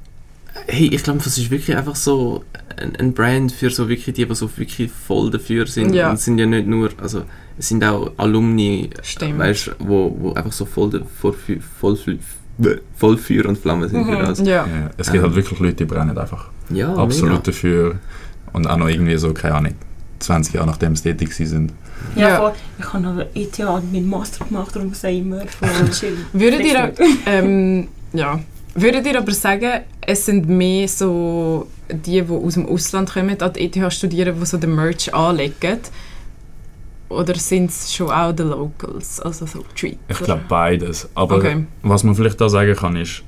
hey, ich glaube, das ist wirklich einfach so ein, ein Brand für so wirklich die, die so wirklich voll dafür sind. Ja. Und es sind ja nicht nur, also es sind auch Alumni, Stimmt. weißt, wo, wo einfach so voll, voll, voll, voll Feuer und Flamme sind für Mhm. das. Ja. Ja, es gibt Ähm. halt wirklich Leute, die brennen einfach Ja, absolut mega. dafür. Und auch noch irgendwie so, keine Ahnung, 20 Jahre nachdem sie tätig sind. Ja, Ja. voll. Ich habe aber ETH und meinen Master gemacht, darum sage ich immer voll *laughs* chill. Würdet ihr, ähm, *laughs* ja, würdet ihr aber sagen, es sind mehr so die, die aus dem Ausland kommen, an die ETH studieren, die so den Merch anlegen? Oder sind es schon auch die Locals, also so Schweizer? Ich glaube beides. Aber Okay. was man vielleicht da sagen kann, ist,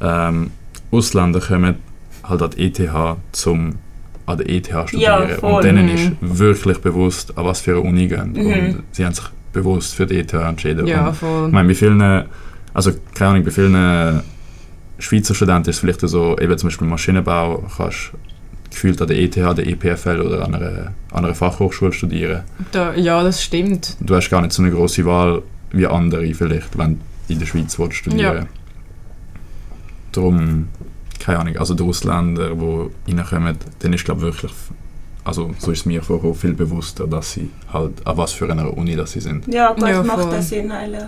ähm, Ausländer kommen halt an die ETH zum an der ETH studieren. voll. und denen Mhm. ist wirklich bewusst, an was für eine Uni gehen. Mhm. Und sie haben sich bewusst für die ETH entschieden. Ja, Und voll. ich meine, bei vielen, also keine Ahnung, bei vielen Schweizer Studenten ist es vielleicht so, eben zum Beispiel Maschinenbau, kannst gefühlt an der ETH, der EPFL oder an einer, an einer Fachhochschule studieren. Da, ja, das stimmt. Du hast gar nicht so eine große Wahl wie andere vielleicht, wenn du in der Schweiz studieren Ja. Darum, keine Ahnung, also die Ausländer, die reinkommen, denen ist glaube wirklich, also so ist es mir vorgekommen, viel bewusster, dass sie halt, an was für einer Uni das sie sind. Ja, gut, Ja, macht voll. das Sinn eigentlich.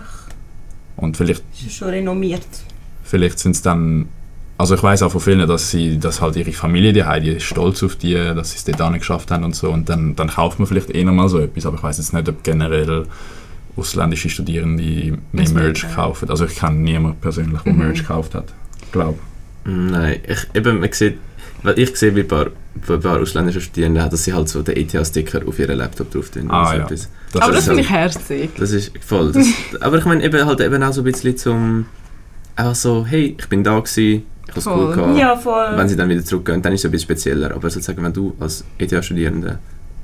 Und vielleicht Ist schon renommiert. Vielleicht sind es dann, also ich weiß auch von vielen, dass sie, dass halt ihre Familie die die ist stolz auf die, dass sie es dort geschafft haben und so und dann, dann kauft man vielleicht eher mal so etwas, aber ich weiß jetzt nicht, ob generell ausländische Studierende mehr Merch kaufen. Also ich kenne niemanden persönlich, der Mhm. Merch gekauft hat. Glaube. Nein, ich, eben, man sieht, weil ich sehe, wie ein paar, bei ein paar ausländischen Studierenden, dass sie halt so den ETH-Sticker auf ihren Laptop drauf tun. Ah, so ja. etwas. Das Aber ist das finde ich herzig. Das ist voll. Das, aber ich meine eben halt eben auch so ein bisschen zum einfach so, hey, ich bin da gewesen, ich habe es cool gehabt. Ja, voll. Wenn sie dann wieder zurückgehen, dann ist es ein bisschen spezieller. Aber sozusagen, wenn du als ETH-Studierender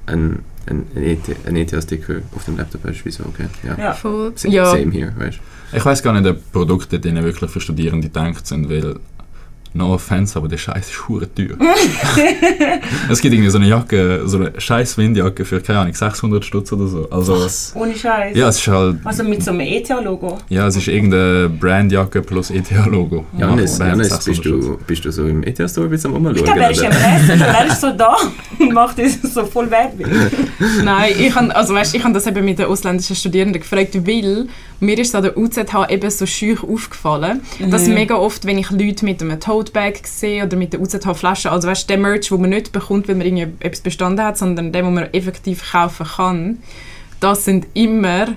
einen ein, ein ETH ein ETH-Sticker auf dem Laptop hast, wieso, okay, ja. Ja. Voll. Sa- Ja, Same here, weißt du. Ich weiß gar nicht, ob Produkte denen wirklich für Studierende gedacht sind, weil no offense, aber der Scheiß ist hure teuer. *laughs* es gibt irgendwie so eine Jacke, so eine scheiß Windjacke für keine Ahnung 600 Stutz oder so. Also Ohne Scheiß. ja, es ist halt Also mit so einem ETH-Logo. ja, es ist irgendeine Brandjacke plus ETH-Logo. Janis, Janis 600 bist, du, bist du so im ETH-Store ein bisschen am Umschauen? Ich glaube, er ist am Reisen. Er *laughs* ist so da und macht das so voll Werbung. *laughs* Nein, ich habe also weißt, ich hab das eben mit den ausländischen Studierenden gefragt, weil mir ist an der UZH eben so schüch aufgefallen, dass mega oft, wenn ich Leute mit einem Tote-Bag oder mit der UZH-Flasche, also weißt, der Merch, den man nicht bekommt, weil man irgendwie etwas bestanden hat, sondern den, den man effektiv kaufen kann, das sind immer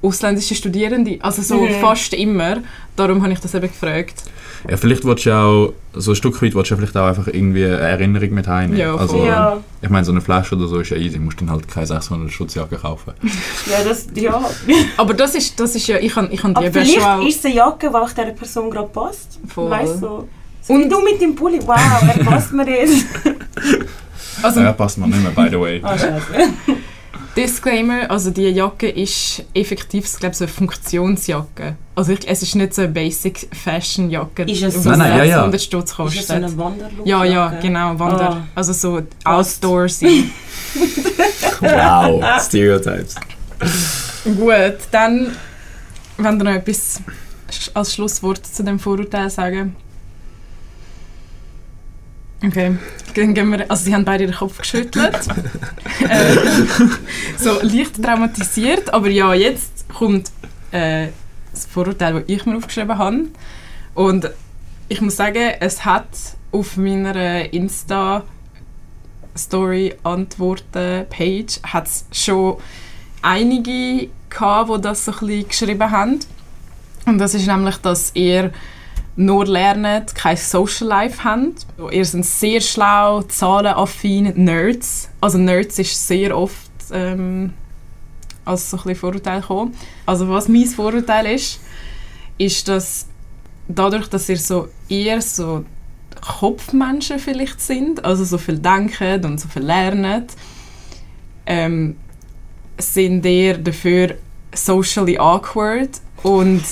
ausländische Studierende, also so Mhm. fast immer. Darum habe ich das eben gefragt. Ja, vielleicht willst du ja auch, so ein Stück weit willst du ja vielleicht auch einfach irgendwie eine Erinnerung mit heimnehmen. Ja, also, voll. Ja, ich meine, so eine Flasche oder so ist ja easy, du musst dann halt keine 600 Schutzjacke kaufen. *laughs* ja, das, ja. *laughs* Aber das ist, das ist ja, ich habe ich hab die Aber eben vielleicht schon auch... ist es eine Jacke, die auch dieser Person gerade passt. Voll. Weißt du? So. So Und- du mit dem Pulli. Wow, er passt mir jetzt. *laughs* Also, Ja, passt mir nicht mehr, by the way. Ah, scheiße. *laughs* Disclaimer, also die Jacke ist effektiv, ich glaube, so eine Funktionsjacke. Also ich, es ist nicht so eine Basic Fashion Jacke, Ist es die so? Nein, nein, ja, ja. 600 Stutz Ist das kostet. so eine Wanderlook? ja, ja, genau, Wander. Ah. Also so outdoorsy. *laughs* Wow, Stereotypes. Gut, dann, wenn ihr noch etwas als Schlusswort zu dem Vorurteil sagen. Okay, dann gehen wir, also sie haben beide den Kopf geschüttelt. *laughs* äh, so leicht traumatisiert, aber ja, jetzt kommt äh, das Vorurteil, das ich mir aufgeschrieben habe. Und ich muss sagen, es hat auf meiner Insta Story Antworten Page schon einige gehabt, die das so ein bisschen geschrieben haben. Und das ist nämlich, dass ihr nur lernt, kein Social Life habt. Ihr seid sehr schlau, zahlenaffin, Nerds. Also Nerds ist sehr oft ähm, als so ein bisschen Vorurteil gekommen. Also was mein Vorurteil ist, ist, dass dadurch, dass ihr so eher so Kopfmenschen vielleicht sind, also so viel denken und so viel lernen, ähm, sind ihr dafür socially awkward und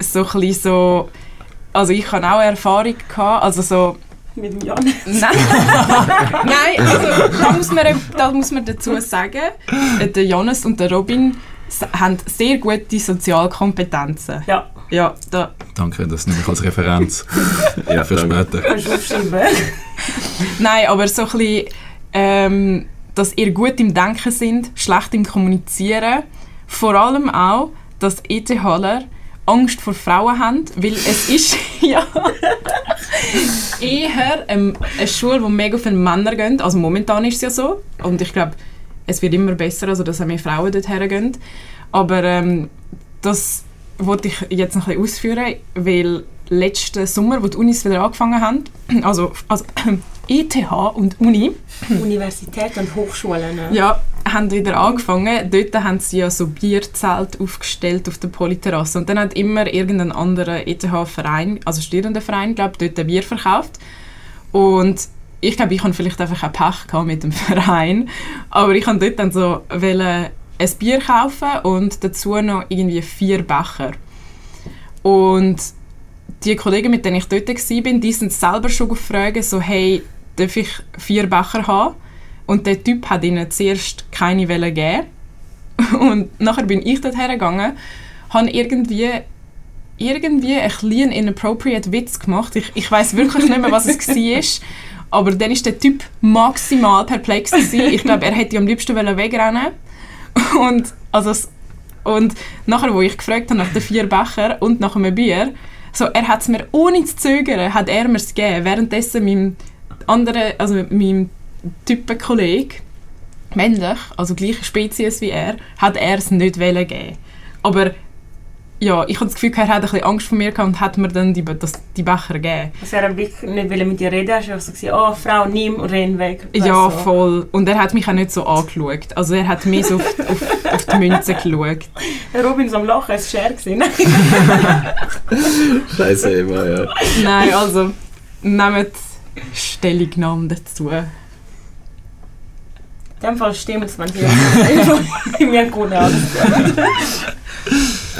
so ein bisschen so also ich habe auch Erfahrung gehabt, also so Mit dem Jan. Nein, *laughs* Nein also da muss, man, da muss man dazu sagen, äh, der Jonas und der Robin haben sehr gute Sozialkompetenzen. Ja, Ja, da, Danke, das nehme ich als Referenz *laughs* Ja, für später. kannst du aufschreiben. *laughs* nein, aber so ein bisschen, ähm, dass ihr gut im Denken sind, schlecht im Kommunizieren. Vor allem auch, dass ETHler Angst vor Frauen haben, weil es ist *laughs* ja eher ähm, eine Schule, wo mega viele Männer gehen. Also momentan ist es ja so. Und ich glaube, es wird immer besser, also dass auch mehr Frauen dort hergehen. Aber ähm, das wollte ich jetzt noch ein bisschen ausführen, weil letzten Sommer, wo die Unis wieder angefangen haben, *clears throat* also, also *clears throat* ETH und Uni, Universität und Hochschulen. ne? ja, haben wieder angefangen. Dort haben sie ja so Bierzelt aufgestellt auf der Polyterrasse. Und dann hat immer irgendein anderer ETH-Verein, also Studierendenverein, glaube ich, dort ein Bier verkauft. Und ich glaube, ich habe vielleicht einfach ein Pech gehabt mit dem *laughs* Verein. Aber ich habe dort dann so wollen ein Bier kaufen und dazu noch irgendwie vier Becher. Und die Kollegen, mit denen ich dort war, die sind selber schon gefragt, so, hey, darf ich vier Becher haben? Und der Typ hat ihnen zuerst keine Welle gegeben. *laughs* Und nachher bin ich dort hergegangen, habe irgendwie irgendwie ein bisschen inappropriate Witz gemacht. Ich, ich weiß wirklich nicht mehr, was es *laughs* war. Aber dann ist der Typ maximal perplex gewesen. Ich glaube, er hätte am liebsten wegrennen. *laughs* Und, also, und nachher, wo ich gefragt habe nach den vier Becher und nach einem Bier, so, er hat es mir ohne zu zögern, hat er mir es gegeben. Währenddessen meinem anderen, also meinem Typenkollege, männlich, also gleiche Spezies wie er, hat er es nicht wollen geben. Aber ja, ich habe das Gefühl, er hat ein bisschen Angst vor mir gehabt und hat mir dann die, das, die Becher gegeben. Also er wirklich nicht wollen mit dir reden, hast du einfach so gesagt, oh Frau, nimm und renn weg. Ja, so. voll. Und er hat mich auch nicht so angeschaut. Also er hat mehr so auf, *laughs* auf, auf die Münze geschaut. Robin ist am Lachen, es war Scher. gewesen. *laughs* Scheiße, Eva, ja. Nein, also nehmt Stellungnahme dazu. Fall stimmt es, wenn sie mir gut alles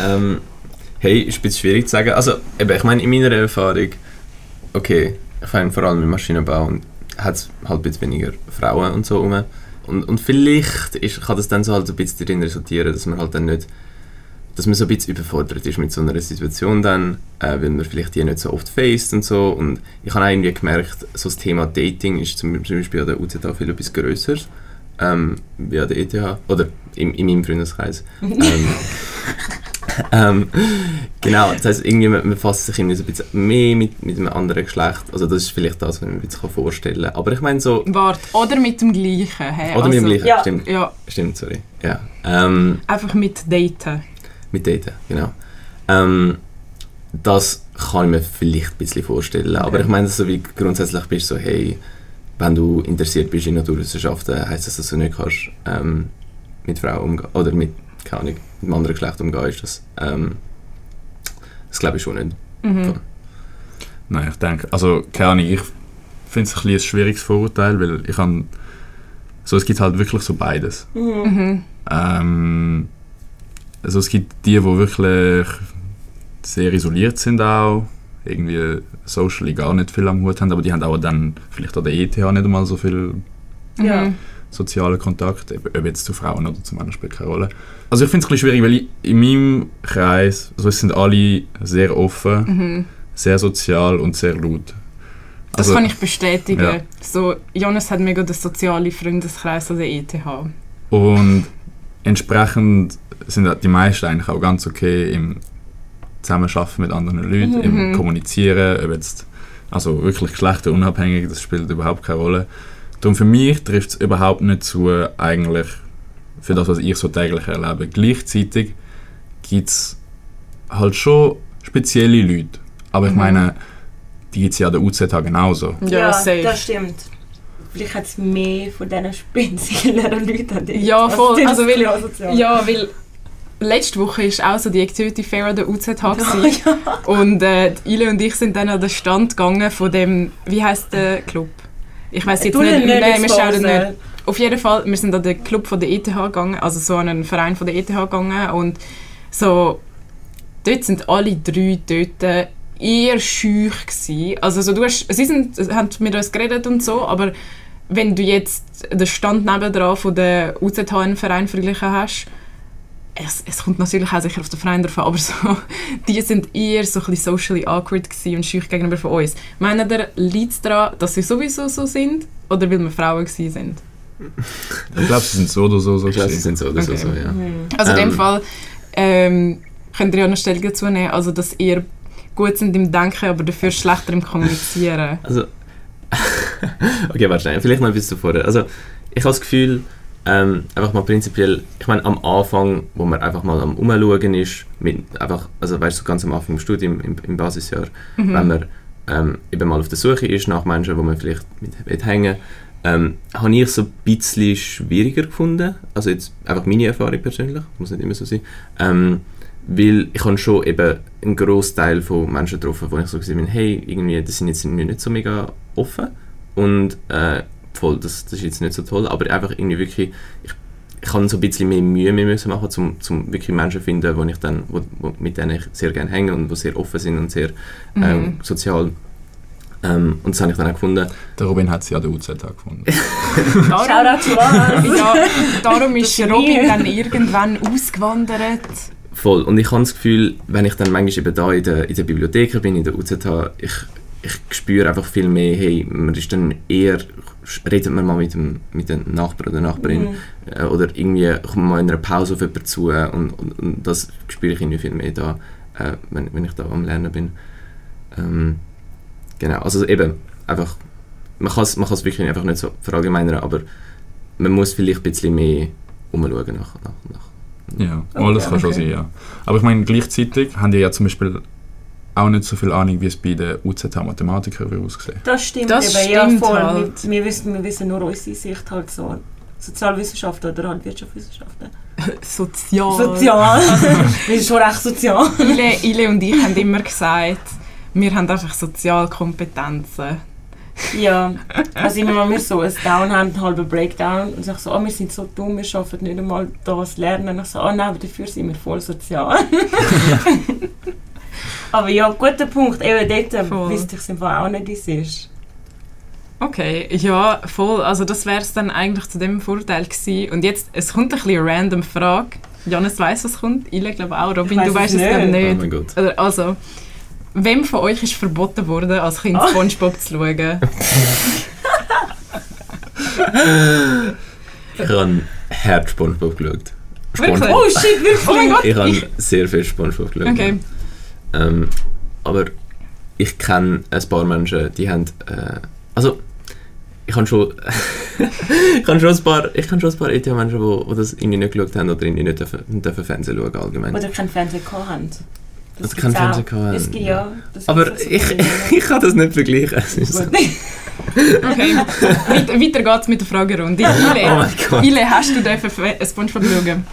Ähm, hey, ist ein bisschen schwierig zu sagen. Also, eben, ich meine, in meiner Erfahrung, okay, ich meine, vor allem im Maschinenbau hat es halt ein bisschen weniger Frauen und so rum. Und, und vielleicht ist, kann das dann so halt ein bisschen darin resultieren, dass man halt dann nicht, dass man so ein bisschen überfordert ist mit so einer Situation dann, äh, weil man vielleicht die nicht so oft faced und so. Und ich habe auch irgendwie gemerkt, so das Thema Dating ist zum, Beispiel an der UZH viel etwas Größeres. Ähm, an der ETH, oder in, in meinem Freundeskreis. ähm, *laughs* ähm, genau, das heisst, irgendwie man, man fasst sich irgendwie so ein bisschen mehr mit, mit einem anderen Geschlecht. Also das ist vielleicht das, was man sich vorstellen kann. Aber ich meine so... Warte, oder mit dem gleichen. Hey? Oder mit dem Also, gleichen, ja. stimmt. Ja, Stimmt, sorry. Ja. Ähm, einfach mit Daten. mit Daten, genau. Ähm, das kann ich mir vielleicht ein bisschen vorstellen. Aber Okay. ich meine, so wie grundsätzlich bist du so, hey, wenn du interessiert bist in Naturwissenschaften, heisst das, dass du nicht kannst ähm, mit Frauen umgehen oder mit, keine Ahnung, mit einem anderen Geschlecht umgehen. Ist das, ähm, das glaube ich schon nicht. Mhm. Nein, ich denke, also keine Ahnung, ich finde es ein, bisschen ein schwieriges Vorurteil, weil ich habe, so es gibt halt wirklich so beides. Mhm. Mhm. Ähm, also es gibt die, die wirklich sehr isoliert sind auch, irgendwie socially gar nicht viel am Hut haben, aber die haben auch dann vielleicht an der ETH nicht einmal so viel Ja. Mhm. sozialen Kontakt, ob jetzt zu Frauen oder zu Männern spielt keine Rolle. Also ich finde es ein bisschen schwierig, weil ich, in meinem Kreis, also es sind alle sehr offen, Mhm. sehr sozial und sehr laut. Das Also- kann ich bestätigen. Ja. So, Jonas hat mega den sozialen Freundeskreis an der ETH. Und entsprechend sind die meisten eigentlich auch ganz okay im Zusammenarbeiten mit anderen Leuten, Mhm. im Kommunizieren, ob jetzt, also wirklich geschlechterunabhängig, das spielt überhaupt keine Rolle. Darum für mich trifft es überhaupt nicht zu, eigentlich für das, was ich so täglich erlebe. Gleichzeitig gibt es halt schon spezielle Leute. Aber ich Mhm. meine, die gibt es ja an der UZH genauso. Ja, safe. das stimmt. Vielleicht hat es mehr von diesen speziellen Leuten an dich. Ja, voll. Also, weil-. Ja, weil letzte Woche war auch so die Activity Fair an der UZH. *laughs* Ja, ja. Und äh, Ile und ich sind dann an den Stand gegangen von dem, wie heißt der Club? Ich weiß jetzt Tu nicht, ihn nein, wir schauen nicht. Auf jeden Fall, wir sind an den Club von der ETH gegangen, also so an einen Verein von der ETH gegangen und so, dort sind alle drei dort eher schüch gewesen. Also so, du hast, sie sind, haben mit uns geredet und so, aber wenn du jetzt den Stand nebendran von der UZH-Verein verglichen hast, es, es kommt natürlich auch sicher auf den Verein drauf an, aber *laughs* so, die sind eher so ein bisschen socially awkward gewesen und schüch gegenüber von uns. Meinen ihr, liegt es daran, dass sie sowieso so sind oder weil wir Frauen gewesen sind? Ich glaube, sie sind so oder so so. Ich glaube, sie sind so oder so, Okay. so, ja. Mhm. Also in Ähm. dem Fall ähm, könnt ihr ja noch Stellung dazu nehmen, also dass ihr gut sind im Denken, aber dafür schlechter im Kommunizieren. Also, *laughs* okay, warte schnell, vielleicht noch ein bisschen vorher. Also, ich habe das Gefühl, ähm, einfach mal prinzipiell, ich meine, am Anfang, wo man einfach mal am Umschauen ist, mit einfach, also weißt du, ganz am Anfang im Studium, im, im Basisjahr, Mhm. wenn man ähm, eben mal auf der Suche ist nach Menschen, wo man vielleicht mit will hängen ähm, habe ich so ein bisschen schwieriger gefunden. Also jetzt einfach meine Erfahrung persönlich, muss nicht immer so sein. Ähm, weil ich habe schon eben einen Großteil von Menschen getroffen, wo ich so gesehen bin, hey, irgendwie, das sind jetzt irgendwie nicht so mega offen und äh, voll, das, das ist jetzt nicht so toll, aber einfach irgendwie wirklich, ich, ich habe so ein bisschen mehr Mühe mehr müssen machen, um zum wirklich Menschen zu finden, wo ich dann, wo, wo, mit denen ich sehr gerne hänge und die sehr offen sind und sehr ähm, Mhm. sozial. Ähm, und das habe ich dann auch gefunden. Der Robin hat sie an der UZH gefunden. *laughs* Darum, *laughs* ja, darum ist Robin dann irgendwann ausgewandert. Voll. Und ich habe das Gefühl, wenn ich dann manchmal eben da in der, in der Bibliothek bin, in der UZH, ich, ich spüre einfach viel mehr, hey, man ist dann eher, redet man mal mit dem, mit dem Nachbarn oder Nachbarin Mhm. äh, oder irgendwie kommt man mal in einer Pause auf jemanden zu äh, und, und, und das spüre ich irgendwie viel mehr da, äh, wenn, wenn ich da am Lernen bin. Ähm, genau, also eben, einfach, man kann es man kann's wirklich einfach nicht so verallgemeinern, aber man muss vielleicht ein bisschen mehr umschauen nach, nach, nach Ja, Okay, oh, das kann schon okay. sein, ja. Aber ich meine, gleichzeitig haben die ja zum Beispiel auch nicht so viel Ahnung, wie es bei den UZH-Mathematikern würde aussehen. Das stimmt Das eben, ja stimmt voll. halt. Wir, wir, wissen, wir wissen nur unsere Sicht halt so. Sozialwissenschaften oder halt Wirtschaftswissenschaften. *laughs* Sozial. Sozial. *laughs* wir sind schon recht sozial. Ile, Ile und ich haben immer gesagt, wir haben einfach Sozialkompetenzen. Ja, also immer wenn wir so ein Down haben, einen halben Breakdown und sagen so, oh, wir sind so dumm, wir schaffen nicht einmal das Lernen. Und ich so, oh nein, aber dafür sind wir voll sozial. *laughs* aber ja, guter Punkt. Eben dort Voll. wüsste ich es im Fall auch nicht, wie es ist. Okay, ja, voll. Also das wäre es dann eigentlich zu dem Vorteil gewesen. Und jetzt, es kommt ein bisschen eine random Frage. Janis weiss, was kommt. Ile glaube auch. Robin, Ich du weiss weißt es es glaube nicht. Oh mein Gott. Oder, Also, wem von euch ist verboten worden, als Kind Ah. Spongebob zu schauen? *laughs* Ich habe hart Spongebob geschaut. Wirklich? Oh shit, wirklich? Oh mein Gott! Ich habe sehr viel Spongebob geschaut. Okay. Ähm, aber ich kenne ein paar Menschen, die haben. Äh, also, ich habe schon. *laughs* ich habe schon ein paar, ich kenne schon ein paar ETH-Menschen, die, die das irgendwie nicht geschaut haben oder irgendwie nicht dürfen, nicht dürfen Fernsehen schauen allgemein. Oder keinen Fernseher gehabt haben. Das Oder keinen. Fernseher gehabt haben, Es gibt, ja. das aber ich, *laughs* ich kann das nicht vergleichen. *laughs* So. Okay, weiter, weiter geht's mit der Fragerunde. oh Ile, Gott. Ile hast du dürfen Fe- Spongebob schauen?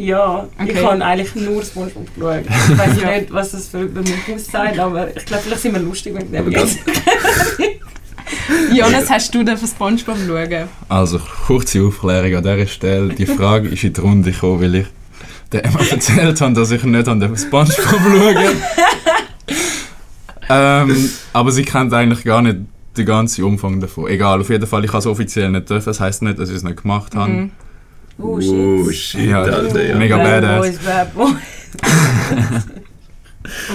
Ja, ich Okay. habe eigentlich nur Spongebob geschaut. Ich weiß *laughs* Ja. nicht, was das für bei mir aussieht, aber ich glaube, vielleicht sind wir lustig mit dem Aber jetzt. *laughs* Jonas, hast du dürfen Spongebob schauen? Also, kurze Aufklärung an dieser Stelle. Die Frage ist in die Runde gekommen, weil ich der Emma erzählt habe, dass ich nicht an den Spongebob schaue. *laughs* ähm, aber sie kennt eigentlich gar nicht den ganzen Umfang davon. Egal, auf jeden Fall, ich habe es offiziell nicht dürfen. Das heisst nicht, dass ich es nicht gemacht habe. Mhm. Oh Oh shit. shit, Ja, Alter, ja. mega bad badass. boys, bad boys. *laughs*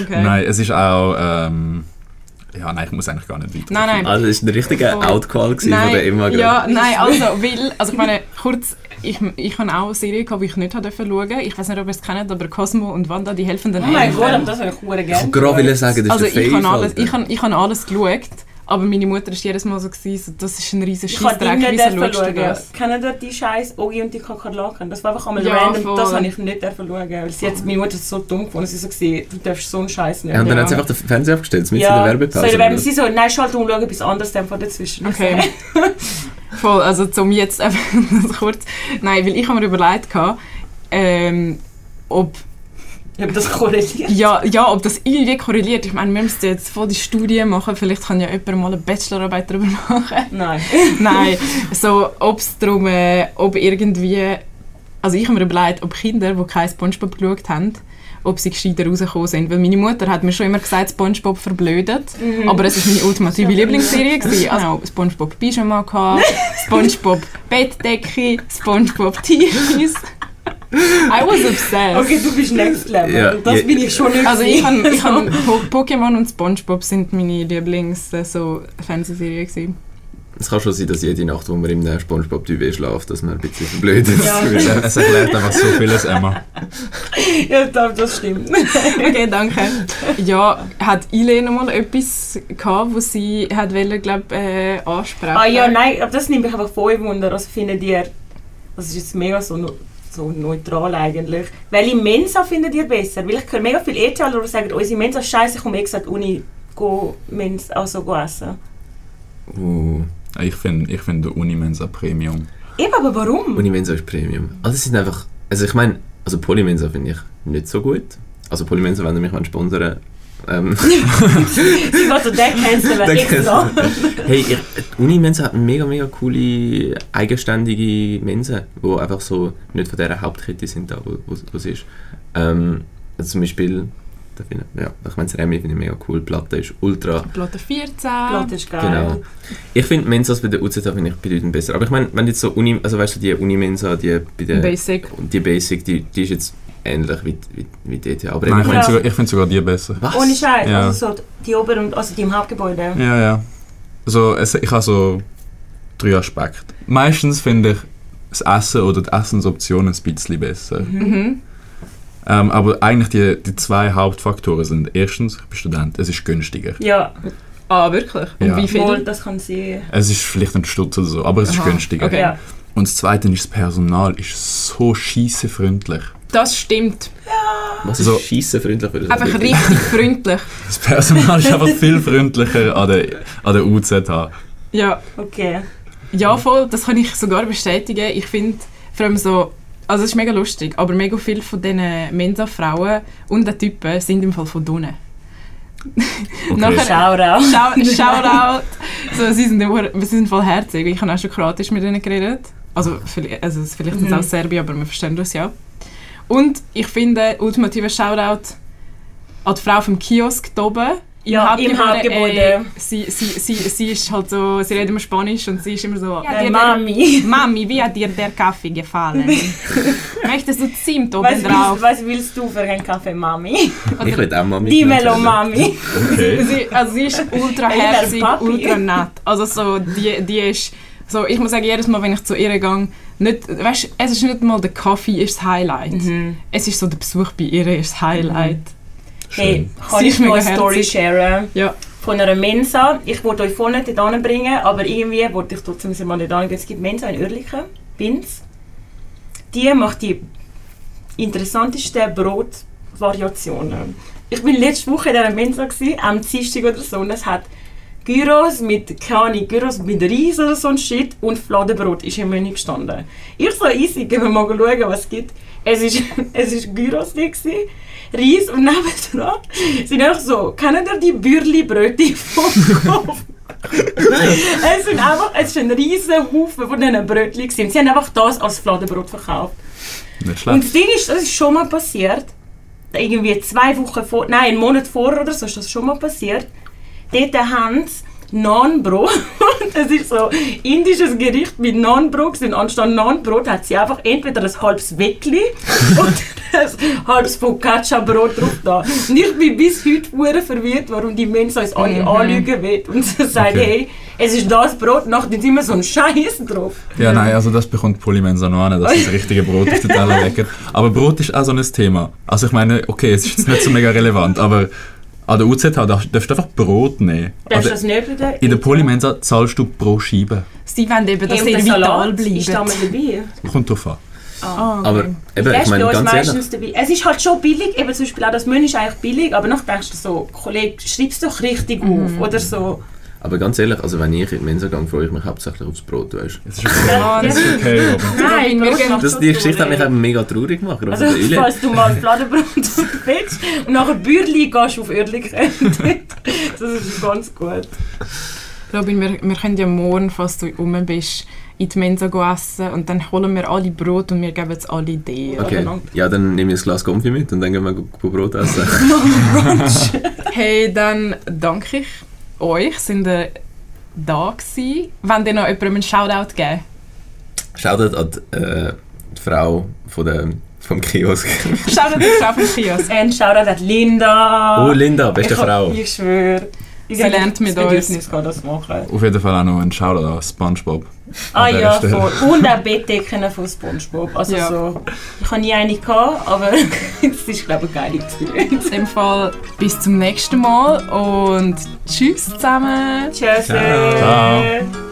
Okay. Nein, es ist auch... Ähm, ja, nein, ich muss eigentlich gar nicht weiter. Nein, nein. Also, es war ein richtiger Voll. Outcall gewesen von der Emma. Ja, nein, also, weil, also ich meine, kurz, ich, ich habe auch eine Serie gehabt, die ich nicht habe schauen durfte. Ich weiß nicht, ob ihr es kennt, aber Cosmo und Wanda, die helfen den Oh mein. Gott, das habe ich hure Ich gerne. wollte gerade sagen, das Also ist der ich Fave. habe alles, Alter. ich habe, ich habe alles geschaut, aber meine Mutter war jedes Mal so, gewesen, so das ist ein riesen Scheissdreck, wieso schaust du schauen. das? Kennen ihr die scheiß Ogi und die Kakerlaken? Das war einfach einmal Ja, random. voll. Das habe ich nicht schauen. Weil sie jetzt, meine Mutter ist so dumm gefunden. Sie so gesehen, du darfst so einen Scheiß nicht. Ja, und dann Ja. hat sie einfach den Fernseher aufgestellt, mit ja, in der Werbepause. so, was? sie so, nein, schalt um, schau etwas anderes dann von dazwischen. Okay. *laughs* Voll, also zum jetzt *laughs* einfach kurz, nein, weil ich habe mir überlegt, ähm, ob Habe das korreliert. Ja, ja, ob das irgendwie korreliert. Ich meine, wir müssen jetzt voll die Studie machen. Vielleicht kann ja jemand mal eine Bachelorarbeit darüber machen. Nein. *laughs* Nein, so, ob es darum, äh, ob irgendwie... Also ich habe mir überlegt, ob Kinder, die kein Spongebob geschaut haben, ob sie gescheiter rausgekommen sind. Weil meine Mutter hat mir schon immer gesagt, Spongebob verblödet. Aber es war meine ultimative. Lieblingsserie. *laughs* gewesen. Also Spongebob Pyjama, gehabt, *laughs* Spongebob Bettdecke, Spongebob T-Shirts. I was obsessed. Okay, du bist next level. Ja, das ja. bin ich schon nicht. Also ich habe ich So. han, po Pokémon und Spongebob sind meine Lieblings äh, so Fernsehserien gewesen. Es kann schon sein, dass jede Nacht, wo man im Spongebob-Tv schläft, dass man ein bisschen verblödet. Ja. Es, es erklärt einfach so vieles, Emma. *laughs* Ja, das, das stimmt. *laughs* Okay, danke. Ja, hat Ile noch mal etwas gehabt, wo sie hat wollte, glaub, äh, ansprechen? Ah ja, nein, aber das nimmt mich einfach voll Wunder. Also findet ihr, das ist jetzt mega so, so neutral eigentlich. Welche Mensa findet ihr besser? Weil ich höre mega viele ETHler, die sagen, unsere Mensa ist scheiße, ich komme extra an die Uni go, Mensa, also go essen. Uh, Ich finde ich find der Unimensa Premium. Eben, aber warum? Unimensa ist Premium. Also es sind einfach... Also ich meine, also Polymensa finde ich nicht so gut. Also Polymensa, wenn ihr mich wollt sponsern ähm, Sie geht an den canceln, Den extra. Hey, Unimensa hat eine mega, mega coole, eigenständige Mensa, die einfach so nicht von dieser Hauptkette sind, da, wo, wo, wo es ist. Ähm, also zum Beispiel, da finde ich, ja, ich meine, das Remi finde ich mega cool, Platte ist ultra, Platte 14. Platte ist geil. genau. Ich finde Mensas bei der UZH finde ich bedeutend besser, aber ich meine, wenn jetzt so Uni, also weißt du, die Unimensa, die bei der, Basic. die Basic, die, die ist jetzt ähnlich wie, wie, wie die ETH, aber Nein, ich finde sogar, ich find sogar die besser. was? Ohne Scheiß, Ja. also so die Ober- und also die im Hauptgebäude. Ja, ja. Also, es, ich habe so drei Aspekte. Meistens finde ich das Essen oder die Essensoption ein bisschen besser. Mhm. Ähm, aber eigentlich die, die zwei Hauptfaktoren sind erstens, ich bin Student, es ist günstiger. Ja, Ah, wirklich? Und Ja. wie viel? wohl, das kann sie. Es ist vielleicht ein Stutz oder so, aber es ist Aha, günstiger. okay. Ja. Und das Zweite ist, das Personal ist so scheissefreundlich. Das stimmt. Was ist So. scheissenfreundlich für das? Einfach richtig *laughs* freundlich. Das Personal ist einfach viel freundlicher an der, an der UZH. Ja. Okay. ja, voll, das kann ich sogar bestätigen. Ich finde, vor allem so, also es ist mega lustig, aber mega viele von diesen Mensa-Frauen und den Typen sind im Fall von unten. *laughs* Okay. Nachher- Shoutout. Schau, Shoutout! So, sie sind, sie sind voll herzig. Ich habe auch schon Kroatisch mit ihnen geredet. Also, vielleicht- also vielleicht sind es Mhm. auch Serbien, aber wir verstehen das ja. Und ich finde, ultimativer Shoutout an die Frau vom Kiosk oben. Ja, im Hauptgebäude. ey, sie, sie, sie, sie ist halt so, sie redet immer Spanisch und sie ist immer so, ja, dir Mami. Der, *laughs* Mami, wie hat dir der Kaffee gefallen? *laughs* Möchtest du Zimt Was oben willst, drauf? was willst du für einen Kaffee, Mami? Ich will auch mal mit Die Melo Mami. Okay. Sie, also sie ist ultra *laughs* herzig, ultra nett. Also so, die, die ist, so, ich muss sagen, jedes Mal, wenn ich zu ihr gehe, nicht, weißt, es ist nicht mal der Kaffee ist das Highlight. Mhm. Es ist so der Besuch bei ihr ist das Highlight. Hey, Schön. kann Sie ich noch eine Story sharen? Ja. Von einer Mensa. Ich wollte euch voll nicht dort bringen, aber irgendwie wollte ich trotzdem sie mal dort hingehen. Es gibt Mensa in Oerlikon, Binz. Die macht die interessantesten Brotvariationen. Ich war letzte Woche in dieser Mensa, gewesen, am Dienstag oder so, und es hat Gyros mit, keine Ahnung, Gyros mit Reis oder so ein Shit und Fladenbrot ist im Menü gestanden. Ich so easy, gehen wir mal schauen, was es gibt. Es ist, *laughs* es ist Gyros gewesen, Reis und nebendran sind einfach so, kennen ihr die Bürli-Brötchen vom Kopf? es, sind einfach, es ist ein riesen Haufen von diesen Brötchen. gewesen. Sie haben einfach das als Fladenbrot verkauft. Nicht Und das Ding ist, das ist schon mal passiert. Irgendwie zwei Wochen vor, nein, einen Monat vorher oder so ist das schon mal passiert. Dort haben sie Naanbrot. *laughs* Das ist so indisches Gericht mit Naanbrot. Und anstatt Naanbrot hat sie einfach entweder ein halbes Weckli *laughs* oder ein halbes Focaccia-Brot drauf da. Und ich bin bis heute verwirrt, warum die Menschen uns alle Mhm. anlügen will und sie sagen, Okay. hey, es ist das Brot, nachher sind immer so ein Scheiß drauf. Ja, nein, also das bekommt Polymensa noch an, dass sie das richtige Brot auf den Teller legen. Aber Brot ist auch so ein Thema. Also ich meine, okay, es ist jetzt nicht so mega relevant, aber an der UZH darfst darfst du einfach Brot nehmen. Das ist Also das nicht in der in der Polymensa zahlst du pro Scheibe. Sie wollen eben, dass Hey, der vital Salat ist da mal dabei. Kommt drauf an. Ah, okay. Aber eben, ich ist meine, bei ganz ehrlich, meistens dabei. Es ist halt schon billig, eben zum Beispiel auch das Menü ist eigentlich billig, aber noch denkst du so, Kollege, schreib's doch richtig Mhm. auf oder so. Aber ganz ehrlich, also wenn ich in die Mensa gehe, freue ich mich hauptsächlich aufs Brot, weißt Es ist okay. Ah, Es ist okay, Nein, wir gehen- das, Die Geschichte hat mich eben mega traurig gemacht. Also, Also, falls du mal Fladenbrot *laughs* willst und nachher Bürli gehst auf Örlik das ist ganz gut. Robin, wir, wir können ja morgen, falls du rum bist, in die Mensa gehen essen und dann holen wir alle Brot und wir geben es alle dir. Okay, ja, dann nehme ich ein Glas Konfi mit und dann gehen wir Brot essen. *laughs* Hey, dann danke ich euch, sind ihr da gewesen. Wollt ihr noch jemandem einen Shoutout geben? Shoutout an die, äh, die Frau von der, vom Kiosk. *laughs* Shoutout die Frau vom Kiosk. Und Shoutout an Linda. Oh, Linda, beste ich, hab- Frau. Ich schwöre. Ich Sie lernt mit das uns. Bedürfnis das machen. auf jeden Fall auch noch ein Shoutout an Spongebob. Ah ja, voll. Und auch Bettdecken von Spongebob. Also Ja. so, ich habe nie eine gehabt, aber *laughs* es ist glaube ich eine geile Experience. *laughs* In dem Fall bis zum nächsten Mal und tschüss zusammen. Tschüss. Ciao.